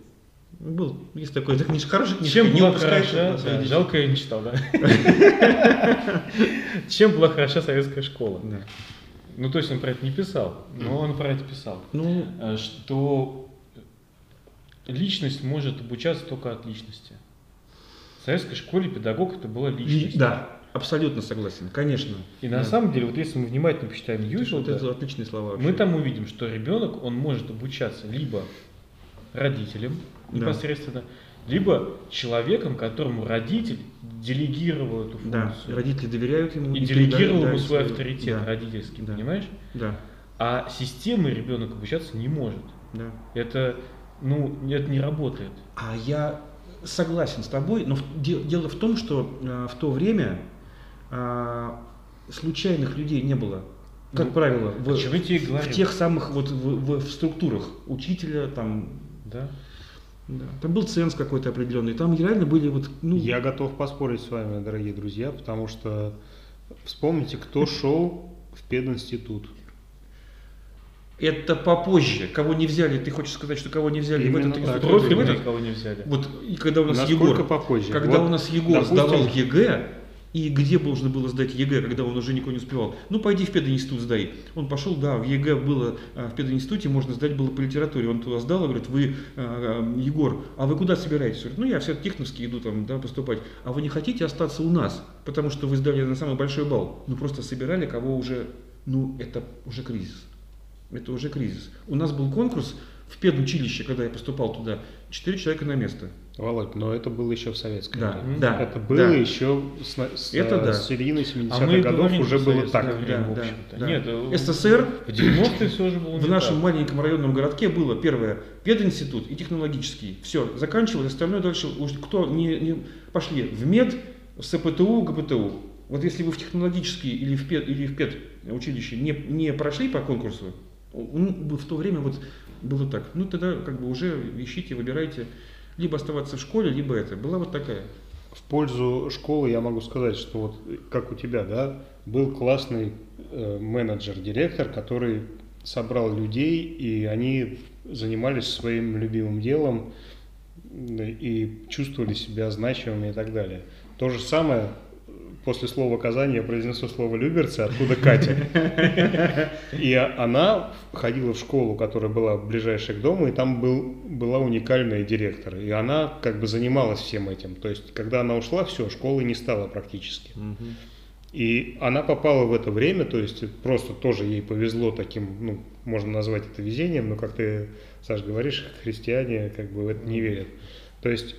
был, есть такой, это книжка хорошая книжка. Чем была хороша, да, жалко я не читал, да. Чем была хороша советская школа? Ну, то есть он про это не писал, но он про это писал. Ну, э, что личность может обучаться только от личности. В советской школе педагог это была личность. Да, Абсолютно согласен, конечно. И да. на самом деле, вот если мы внимательно почитаем Южил, это отличные слова. Вообще. Мы там увидим, что ребенок, он может обучаться либо родителям непосредственно, да. либо человеком, которому родитель делегировал эту функцию. Да, родители доверяют ему. И, и делегировал ему свой авторитет да. родительский, да. понимаешь? Да. А системой ребенок обучаться не может. Да. Это, ну, это не работает. А я согласен с тобой, но дело в том, что э, в то время а, случайных людей не было. Как ну, правило, в, в тех самых вот в, в, в структурах учителя там. Да. Да. Там был ценз какой-то определенный. Там реально были вот. Ну... Я готов поспорить с вами, дорогие друзья, потому что вспомните, кто шел в пединститут. Это попозже. Кого не взяли, ты хочешь сказать, что кого не взяли Именно в этот институт? Профиль кого не взяли. Вот и когда у нас Насколько Егор, попозже? когда вот, у нас Егор допустим, сдавал ЕГЭ, И где можно было сдать ЕГЭ, когда он уже никого не успевал? Ну, пойди в пединститут сдай. Он пошел, да, в ЕГЭ было, а, в пединституте можно сдать было по литературе. Он туда сдал говорит, вы, а, Егор, а вы куда собираетесь? Говорит, ну, я все техновский иду там, да, поступать. А вы не хотите остаться у нас? Потому что вы сдали на самый большой балл. Ну, просто собирали, кого уже, ну, это уже кризис. Это уже кризис. У нас был конкурс в педучилище, когда я поступал туда, 4 человека на место. Володь, но это было еще в советское Да, время. да, Это было да. еще с, с, Это да. с середины 70-х А мы годов говорим уже было так. время, в да, общем-то. да. Нет, э, СССР в 90-е все же было В нашем так. маленьком районном городке было первое пединститут и технологический. Все, заканчивали, остальное дальше уж кто не, не пошли в мед, в СПТУ, ГПТУ. Вот если вы в технологический или в пед, или в пед училище не, не прошли по конкурсу, в то время вот было так. Ну тогда как бы уже ищите, выбирайте, либо оставаться в школе, либо это. Была вот такая. В пользу школы я могу сказать, что вот как у тебя, да, был классный э, менеджер-директор, который собрал людей, и они занимались своим любимым делом и чувствовали себя значимыми и так далее. То же самое после слова Казани я произнесу слово Люберцы, откуда Катя. И она ходила в школу, которая была ближайшая к дому, и там был, была уникальная директор. И она как бы занималась всем этим. То есть, когда она ушла, все, школы не стало практически. И она попала в это время, то есть просто тоже ей повезло таким, ну, можно назвать это везением, но как ты, Саш, говоришь, христиане как бы в это не верят. То есть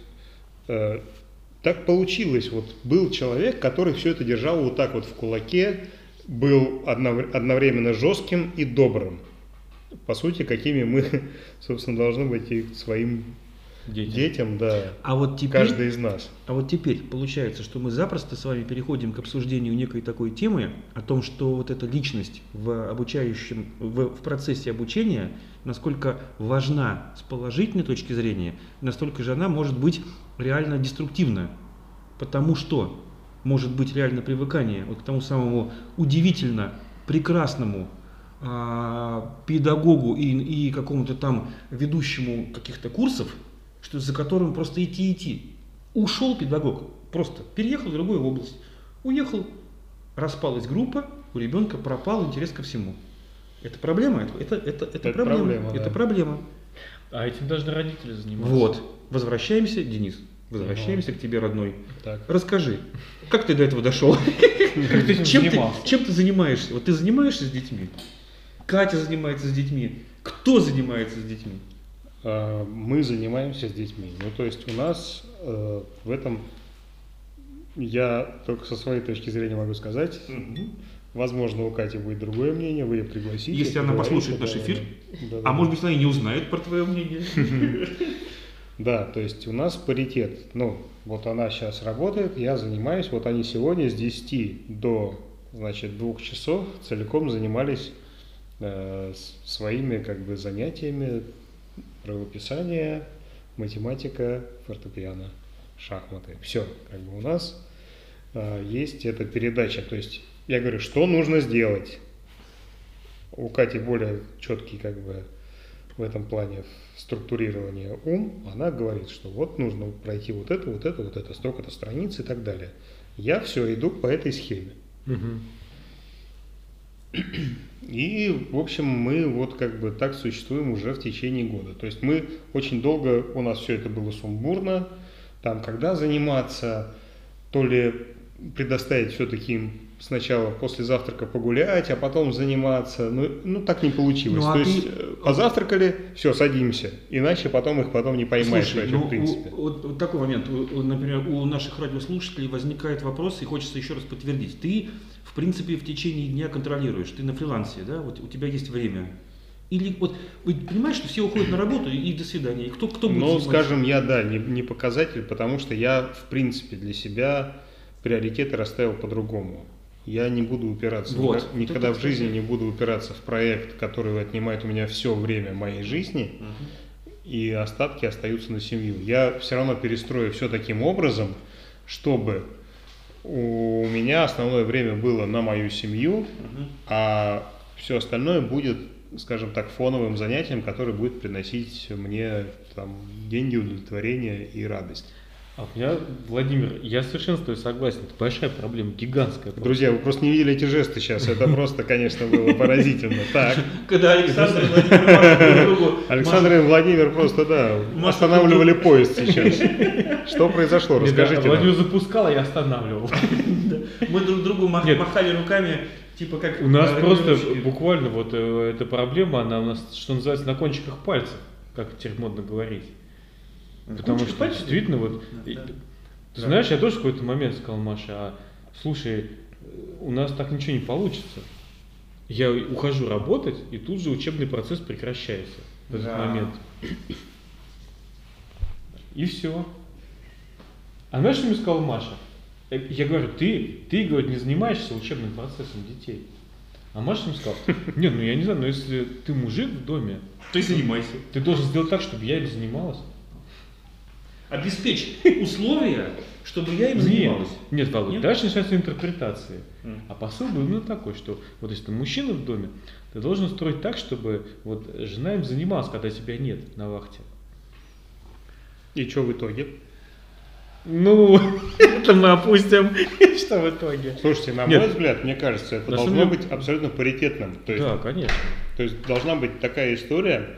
э, так получилось, вот был человек, который все это держал вот так вот в кулаке, был однов- одновременно жестким и добрым. По сути, какими мы, собственно, должны быть и своим Дети. детям, да, А вот теперь... каждый из нас. А вот теперь получается, что мы запросто с вами переходим к обсуждению некой такой темы о том, что вот эта личность в обучающем, в, в процессе обучения, насколько важна с положительной точки зрения, настолько же она может быть реально деструктивна. Потому что может быть реально привыкание вот к тому самому удивительно прекрасному а, педагогу и, и какому-то там ведущему каких-то курсов, что за которым просто идти идти. Ушел педагог, просто переехал в другую область, уехал, распалась группа, у ребенка пропал интерес ко всему. Это проблема, это, это, это, это Это проблема, проблема, это да. проблема. А этим должны родители заниматься. Вот, возвращаемся, Денис, возвращаемся к тебе, родной. Так. Расскажи, как ты до этого дошел? Чем ты, чем ты занимаешься? Вот ты занимаешься с детьми? Катя занимается с детьми. Кто занимается с детьми? А, Мы занимаемся с детьми. Ну, то есть у нас э, в этом, я только со своей точки зрения могу сказать, возможно, у Кати будет другое мнение, вы ее пригласите. Если она послушает наш эфир, да, да, А может быть, она и не узнает про твое мнение. Да, то есть у нас паритет. Ну, вот она сейчас работает, я занимаюсь. Вот они сегодня с 10 до, значит, двух часов целиком занимались э, своими как бы занятиями правописание, математика, фортепиано, шахматы. Все, как бы у нас э, есть эта передача. То есть я говорю, что нужно сделать. У Кати более четкий как бы в этом плане структурирования ум, она говорит, что вот нужно пройти вот это, вот это, вот это, столько-то страниц и так далее. Я все иду по этой схеме. И, в общем, мы вот как бы так существуем уже в течение года. То есть мы очень долго, у нас все это было сумбурно, там когда заниматься, то ли предоставить все-таки им сначала после завтрака погулять, а потом заниматься. Ну, ну так не получилось. Ну, а То ты- есть э, позавтракали, все, садимся. Иначе потом их потом не поймаешь Слушай, вообще, ну, в принципе. у- вот, вот такой момент. У- например, у наших радиослушателей возникает вопрос, и хочется еще раз подтвердить. Ты, в принципе, в течение дня контролируешь. Ты на фрилансе, да? Вот у тебя есть время. Или вот, вы понимаешь, что все уходят на работу и, до свидания. И кто, кто будет Ну, скажем, я, да, не, не показатель, потому что я, в принципе, для себя приоритеты расставил по-другому. Я не буду упираться, Вот. никогда- Это, в жизни не буду упираться в проект, который отнимает у меня все время моей жизни, Мгм. и остатки остаются на семью. Я все равно перестрою все таким образом, чтобы у меня основное время было на мою семью, Мгм. а все остальное будет, скажем так, фоновым занятием, которое будет приносить мне там, деньги, удовлетворение и радость. А у меня, Владимир, я совершенно с тобой согласен, это большая проблема, гигантская. Друзья, вы просто не видели эти жесты сейчас, это просто, конечно, было поразительно. Так, Когда Александр и Владимир машут друг другу, Александр и Владимир просто, да, останавливали поезд сейчас. Что произошло? Расскажите Владимир запускал, а я останавливал. мы друг другу махали руками, типа как... У нас просто буквально вот э, эта проблема, она у нас, что называется, на кончиках пальцев, как теперь модно говорить. Потому что пальцев? действительно вот, Да, и- да. ты Да. знаешь, я тоже в какой-то момент сказал Маше, а слушай, э, у нас так ничего не получится. Я ухожу работать, и тут же учебный процесс прекращается в этот Да. момент. И все. А знаешь, что мне сказала Маша? Э, Я говорю, ты, ты, говорит, не занимаешься учебным процессом детей. А Маша мне сказала, нет, ну я не знаю, но если ты мужик в доме, Ты занимайся. ты должен сделать так, чтобы я им занималась. Обеспечь условия, чтобы я им занималась. нет, Володь, Нет? дальше начинаются интерпретации. А посыл был именно такой, что вот если ты мужчина в доме, ты должен строить так, чтобы вот жена им занималась, когда тебя нет на вахте. И что в итоге? Ну, это мы опустим. Что в итоге? Слушайте, на Нет. мой взгляд, мне кажется, это На должно самом быть абсолютно паритетным. То есть, Да, конечно. то есть должна быть такая история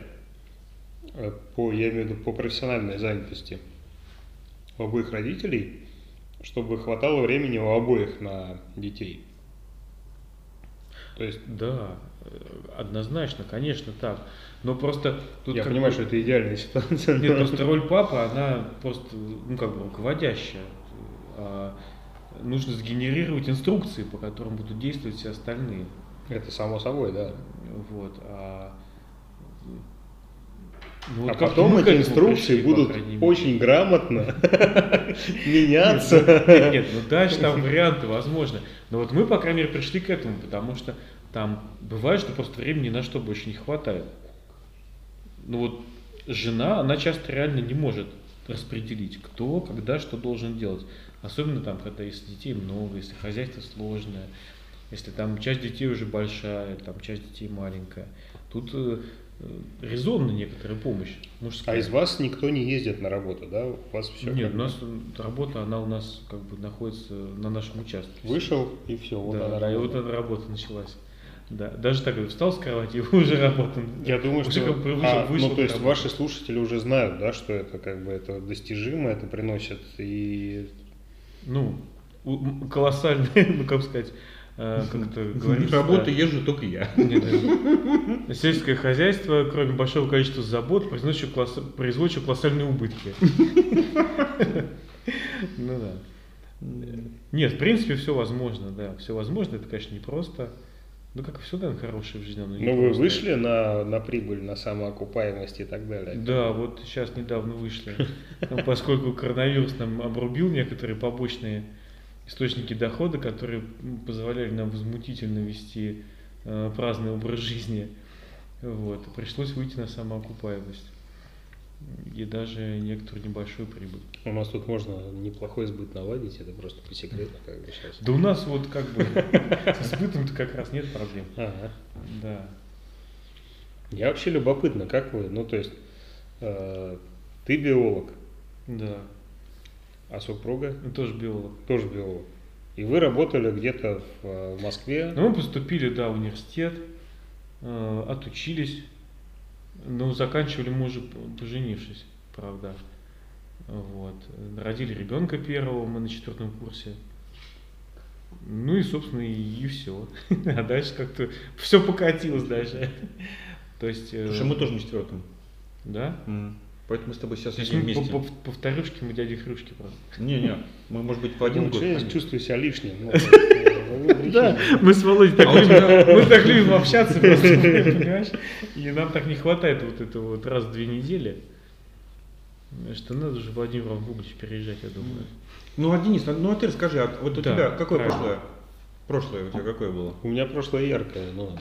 э, по, я имею в виду, по профессиональной занятости у обоих родителей, чтобы хватало времени у обоих на детей. То есть Да, э, однозначно, конечно так. Но просто тут я как понимаю, бы- что это идеальная ситуация. Нет, просто роль папы, она просто, ну, как бы руководящая. А нужно сгенерировать инструкции, по которым будут действовать все остальные. Это само собой, да. Вот. А, ну, вот а как-то потом эти инструкции пришли, будут очень грамотно меняться. Нет, нет, ну дальше там варианты возможны. Но вот мы, по крайней мере, пришли к этому, потому что там бывает, что просто времени на что больше не хватает. Ну вот жена, она часто реально не может распределить, кто, когда, что должен делать. Особенно там, когда если детей много, если хозяйство сложное, если там часть детей уже большая, там часть детей маленькая. Тут э, резонна некоторая помощь мужская. А из вас никто не ездит на работу, да? У вас все Нет, у нас э, работа, она у нас как бы находится на нашем участке. вышел и все, вот да, она да, и вот эта работа началась. Да, даже так встал с кровати, и уже работа. Я думаю, Уже что как бы вышел- а, вышел ну, то есть работу. ваши слушатели уже знают, да, что это как бы это достижимо, это приносит и Ну, колоссальная, ну как сказать, э, как это говорится. Работу да. езжу только я. Нет, нет. Сельское хозяйство, кроме большого количества забот, производит еще колосс- производит еще колоссальные убытки. Ну да. Нет, в принципе, все возможно, да. Все возможно, это, конечно, непросто. Ну, как и все, наверное, хорошее в жизни. ну вы вышли на, на прибыль, на самоокупаемость и так далее. Да, вот сейчас недавно вышли. Поскольку коронавирус нам обрубил некоторые побочные источники дохода, которые позволяли нам возмутительно вести э, праздный образ жизни. Вот. Пришлось выйти на самоокупаемость. И даже некоторую небольшую прибыль. У нас тут можно неплохой сбыт наладить, это просто по секрету как бы сейчас. Да у нас вот как бы с сбытом-то как раз нет проблем. Ага. Да. Я вообще любопытно, как вы, ну то есть э, ты биолог, Да. А супруга Я тоже биолог. тоже биолог. И вы работали где-то в, э, в Москве. Ну, мы поступили, да, в университет, э, отучились, но заканчивали мы уже поженившись, правда. Вот. Родили ребенка первого, мы на четвертом курсе. Ну и, собственно, и, и все. А дальше как-то все покатилось дальше. То есть, э, Слушай, мы тоже на четвертом. да? М. Поэтому мы с тобой сейчас сидим вместе. по, по- по вторюшке, мы дяди Хрюшки просто. Не-не, мы, может быть, по один Ну, год. я чувствую себя лишним. ну, Да, мы с Володей так А у любим, мы так любим общаться, просто, понимаешь? И нам так не хватает вот этого вот раз в две недели, что надо же Владимир Иванович переезжать, я думаю. Ну, а Денис, ну а ты расскажи, а вот у тебя какое прошлое? Прошлое у тебя какое было? У меня прошлое яркое, но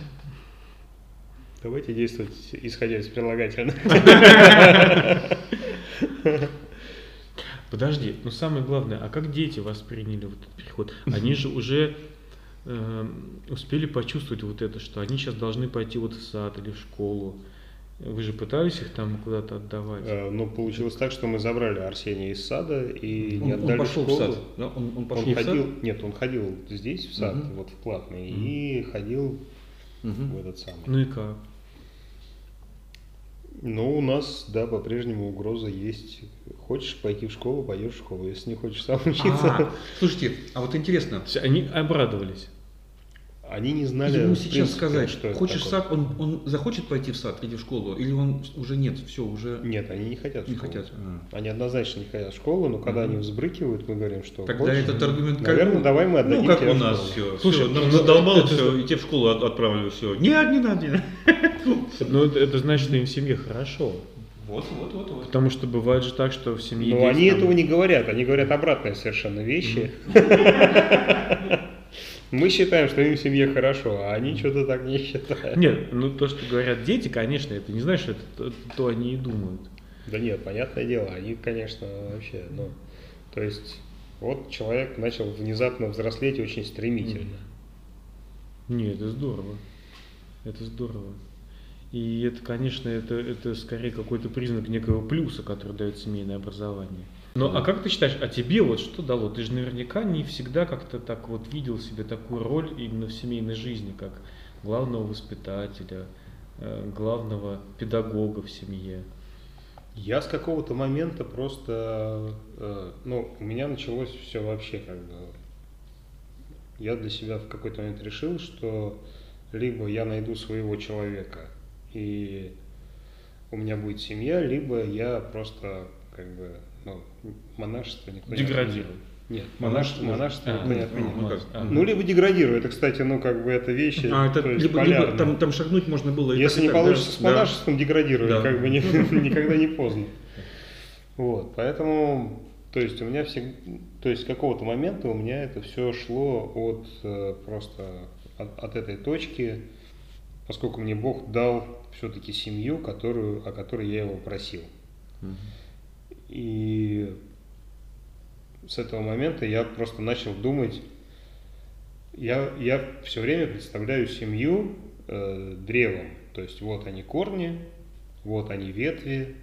давайте действовать исходя из прилагательных. Подожди, но самое главное, а как дети восприняли вот этот переход? Они же уже э, успели почувствовать вот это, что они сейчас должны пойти вот в сад или в школу, Вы же пытались их там куда-то отдавать? Э, Но получилось так, что мы забрали Арсения из сада и не Он, он отдали пошел в школу. сад. да? Он, он пошел Он в сад? ходил, нет, он ходил здесь в сад, Мгм. вот в платный, и ходил Мгм. в этот самый. Ну и как? Ну, у нас, да, по-прежнему угроза есть. Хочешь пойти в школу, пойдешь в школу. Если не хочешь сам учиться, А, слушайте, а вот интересно, они обрадовались. они не знали. ему сейчас принципе, сказать, что хочешь в такое. сад, он, он захочет пойти в сад или в школу, или он уже нет, все, уже Нет, они не хотят. в не школу. хотят. А. Они однозначно не хотят в школу, но когда Мгм. они взбрыкивают, мы говорим, что Тогда хочешь? этот аргумент как Наверное, ну, давай мы отдадим Ну, как тебя у в нас школу. все. Слушай, Слушай, ну, задолбал это- все, и тебе в школу от- отправлю все. Нет, не надо, не надо. Ну, это, значит, что им в семье хорошо. Вот, вот, вот, вот. Потому что бывает же так, что в семье Но есть они там- этого не говорят, они говорят обратные совершенно вещи. Мы считаем, что им в семье хорошо, а они что-то так не считают. Нет, ну то, что говорят дети, конечно, это не значит, что это то, то они и думают. Да нет, понятное дело, они, конечно, вообще, ну, то есть, вот человек начал внезапно взрослеть очень стремительно. Нет, это здорово. Это здорово. И это, конечно, это, это скорее какой-то признак некого плюса, который дает семейное образование. Ну, а как ты считаешь, а тебе вот что дало? Ты же наверняка не всегда как-то так вот видел себе такую роль именно в семейной жизни, как главного воспитателя, э, главного педагога в семье. Я с какого-то момента просто, э, ну, у меня началось все вообще как бы, я для себя в какой-то момент решил, что либо я найду своего человека, и у меня будет семья, либо я просто как бы, ну, монашество никто не Деградирую. отменял. Нет, Монашество монашество, А, никто не ну, отменял. ну, а. Ну, либо деградирую, это, кстати, ну, как бы, это вещи, А, это либо, либо там, там шагнуть можно было. и Если так, не так, да. получится с Да. монашеством, деградировать, Да. как бы не- никогда не поздно. Вот, поэтому, то есть у меня всегда, то есть с какого-то момента у меня это все шло от э, просто от, от этой точки, поскольку мне Бог дал все-таки семью, которую, о которой я его просил. Мгм. И с этого момента я просто начал думать, я, я все время представляю семью э, древом. То есть вот они корни, вот они ветви,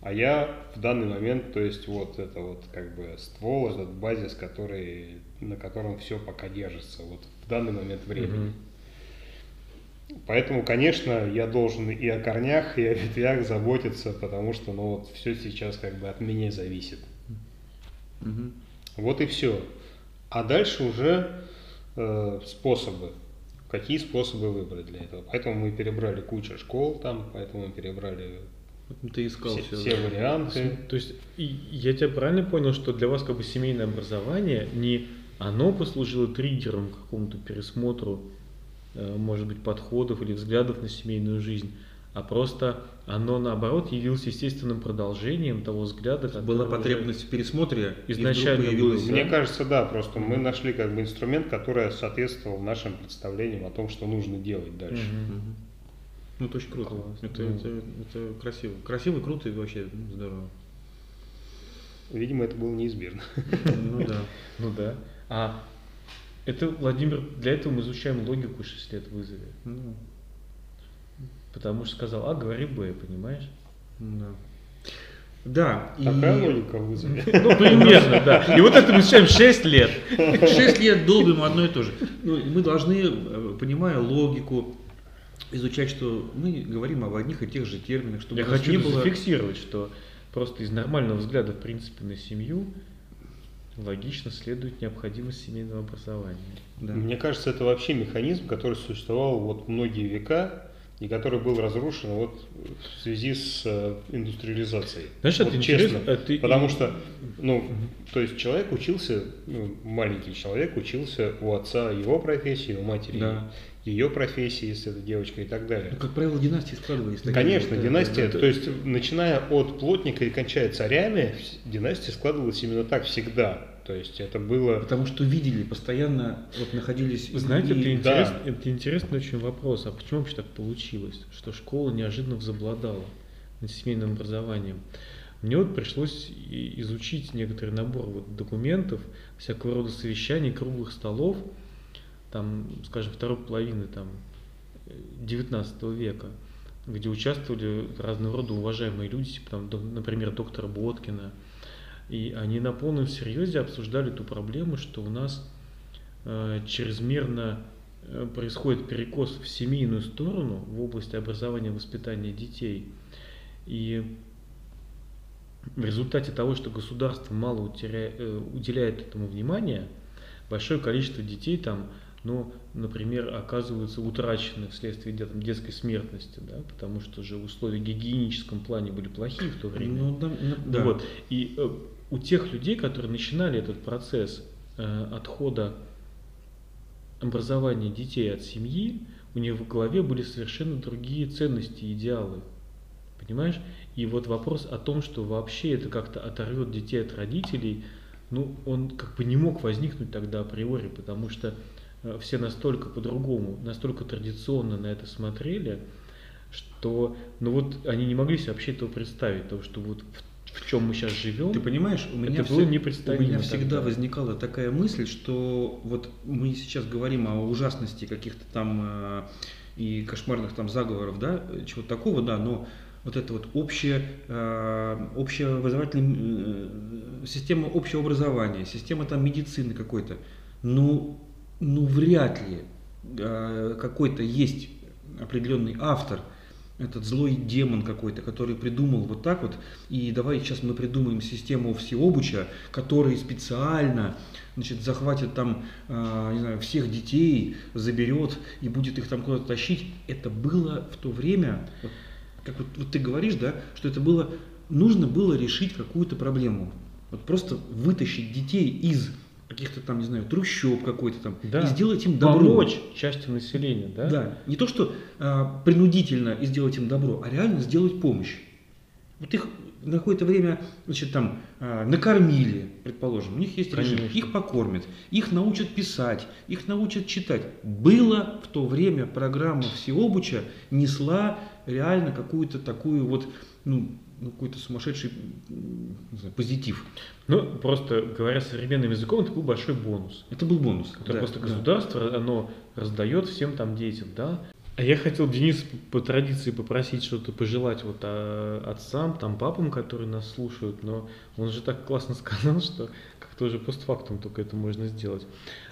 а я в данный момент, то есть вот это вот как бы ствол, этот базис, который, на котором все пока держится, вот в данный момент времени. Мгм. Поэтому, конечно, я должен и о корнях, и о ветвях заботиться, потому что, ну вот, все сейчас как бы от меня зависит. Мгм. Вот и все. А дальше уже э, способы. Какие способы выбрать для этого? Поэтому мы перебрали кучу школ там, поэтому мы перебрали Ты искал все, все. все варианты. То есть я тебя правильно понял, что для вас как бы семейное образование не оно послужило триггером к какому-то пересмотру, может быть, подходов или взглядов на семейную жизнь, а просто оно наоборот явилось естественным продолжением того взгляда, который Была потребность в пересмотре, Изначально появилась... Мне да? кажется, да, просто мы нашли как бы инструмент, который соответствовал нашим представлениям о том, что нужно делать дальше. Ну, это очень круто. Класс. Это, Ну. это, это красиво. Красиво, круто и вообще ну, здорово. Видимо, это было неизбежно. Ну да. Ну да. А это, Владимир, для этого мы изучаем логику 6 лет в вызове. Ну, Потому что сказал А, говори Б, понимаешь? да. Да, и Такая логика в вызове. Ну, примерно, да. И вот это мы изучаем 6 лет. шесть лет долбим одно и то же. Ну, и мы должны, э, понимая логику, изучать, что мы говорим об одних и тех же терминах, чтобы Я хочу не было... зафиксировать, что просто из нормального взгляда, в принципе, на семью логично следует необходимость семейного образования. Да. Мне кажется, это вообще механизм, который существовал вот многие века и который был разрушен вот в связи с э, индустриализацией. Знаешь, вот это честно. интересно, это и- Потому что, ну, то есть человек учился, ну, маленький человек учился у отца его профессии, у матери Да. Ее профессии, если это девочка и так далее. Ну, как правило, династии складывались. такие Конечно, вот, да, династия, да, да. то есть начиная от плотника и кончая царями, династия складывалась именно так всегда. То есть это было... Потому что видели, постоянно вот находились... Вы знаете, и- это, да. интерес- это интересный очень вопрос. А почему вообще так получилось, что школа неожиданно возобладала над семейным образованием? Мне вот пришлось изучить некоторый набор вот документов, всякого рода совещаний, круглых столов, там, скажем, второй половины там, э, 19 века. где участвовали разного рода уважаемые люди, типа, там, например, доктора Боткина. И они на полном серьезе обсуждали ту проблему, что у нас э, чрезмерно э, происходит перекос в семейную сторону в области образования и воспитания детей. И в результате того, что государство мало утеря- э, уделяет этому внимания, большое количество детей там, ну, например, оказываются утрачены вследствие там, детской смертности, да, потому что же условия гигиеническом плане были плохие в то время. Ну, да, ну, да. Вот. И э, у тех людей, которые начинали этот процесс э, отхода образования детей от семьи, у них в голове были совершенно другие ценности и идеалы. Понимаешь? И вот вопрос о том, что вообще это как-то оторвет детей от родителей, ну, он как бы не мог возникнуть тогда априори, потому что все настолько по-другому, настолько традиционно на это смотрели, что, ну вот, они не могли себе вообще этого представить, то, что вот в, в чем мы сейчас живем, Ты понимаешь, у меня, это было всег- непредставимо у меня всегда тогда. возникала такая мысль, что вот мы сейчас говорим о ужасности каких-то там э, и кошмарных там заговоров, да, э, чего-то такого, да, но вот это вот общее, э, общеобразовательная э, система общего образования, система там медицины какой-то, ну, ну вряд ли э, какой-то есть определенный автор, этот злой демон какой-то, который придумал вот так вот, и давай сейчас мы придумаем систему всеобуча, который специально значит, захватит там, э, не знаю, всех детей, заберет и будет их там куда-то тащить. Это было в то время, как вот, вот ты говоришь, да, что это было, нужно было решить какую-то проблему. Вот просто вытащить детей из каких-то там, не знаю, трущоб какой-то там, Да. и сделать им добро. помочь части населения, да? Да, не то, что а, принудительно и сделать им добро, а реально сделать помощь. Вот их на какое-то время, значит, там а, накормили, предположим, у них есть режим, Конечно. их покормят, их научат писать, их научат читать. Было в то время программа всеобуча несла реально какую-то такую вот, ну, ну, какой-то сумасшедший знаю, позитив. Ну, просто говоря современным языком, это был большой бонус. Это был бонус. который да, просто да. государство, оно раздает всем там детям, да. А я хотел, Денис, по традиции попросить что-то пожелать вот а, отцам, там, папам, которые нас слушают, но он же так классно сказал, что как-то уже постфактум только это можно сделать.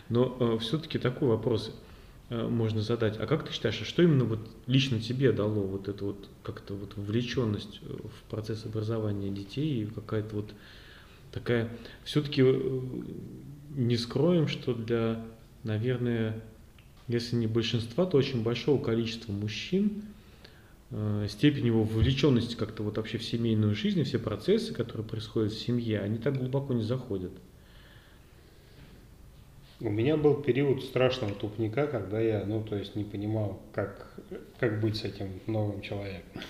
Но все-таки такой вопрос э, можно задать. А как ты считаешь, а что именно вот лично тебе дало вот эту вот как-то вот вовлеченность э, в процесс образования детей и какая-то вот такая... Все-таки не скроем, что для, наверное, если не большинства, то очень большого количества мужчин э, степень его вовлеченности как-то вот вообще в семейную жизнь, все процессы, которые происходят в семье, они так глубоко не заходят. У меня был период страшного тупника, когда я, ну, то есть не понимал, как, как быть с этим новым человеком.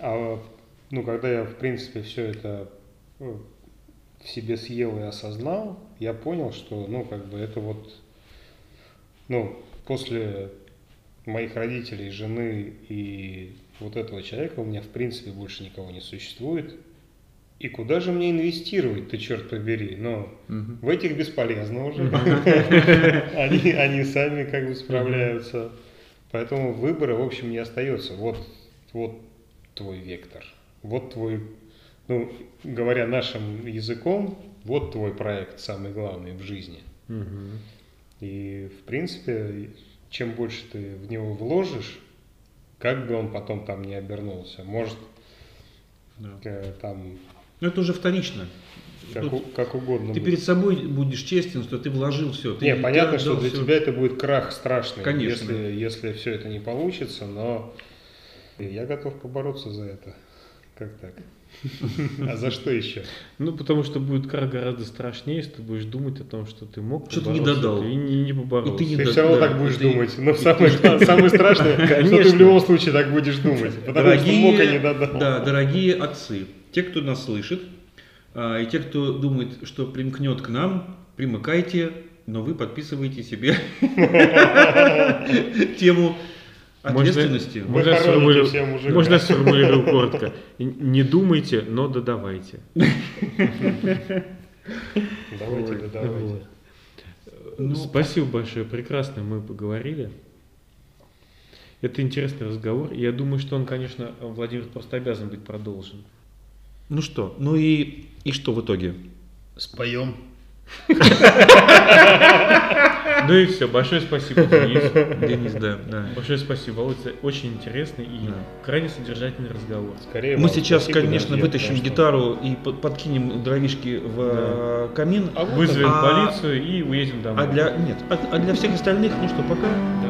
А, ну, когда я, в принципе, все это э, в себе съел и осознал, я понял, что, ну, как бы это вот, ну, после моих родителей, жены и вот этого человека у меня, в принципе, больше никого не существует. И куда же мне инвестировать, ты черт побери? Ну, Мгм. в этих бесполезно уже. Они, они сами как бы справляются. Поэтому выбора, в общем, не остается. Вот, вот твой вектор. Вот твой, ну, говоря нашим языком, вот твой проект самый главный в жизни. И, в принципе, чем больше ты в него вложишь, как бы он потом там не обернулся. Может, Да. э, там, Но это уже вторично. как, Тут как угодно Ты быть. перед собой будешь честен, что ты вложил все. Не, понятно, что для тебя это будет крах страшный, Конечно. если, если все это не получится, но я готов побороться за это. Как так? А за что еще? Ну, потому что будет крах гораздо страшнее, если ты будешь думать о том, что ты мог Что ты не додал. ты не, не поборолся. И ты не Ты да- все равно да, так будешь и ты- думать. Но и самое, ты- самое страшное, что ты в Конечно. любом случае так будешь думать. Потому что мог, а не додал. да, дорогие отцы, те, кто нас слышит, а, и те, кто думает, что примкнет к нам, примыкайте, но вы подписываете себе тему ответственности. Можно, хороните сформулирую- можно коротко. Не думайте, но додавайте. Давайте, Вот. да, давайте. Ну, Спасибо большое, прекрасно мы поговорили. Это интересный разговор. и Я думаю, что он, конечно, Владимир просто обязан быть продолжен. Ну что, ну и, и что в итоге? Споем. Ну и все. Большое спасибо, Денис. Денис, да, да. Большое спасибо, Володь. Это очень интересный и Да. крайне содержательный разговор. Скорее Мы сейчас, спасибо, конечно, вытащим гитару и под- подкинем дровишки в э, камин. А вот Вызовем А- полицию и уедем домой. А для нет, а, а для всех остальных, ну что, пока. Да.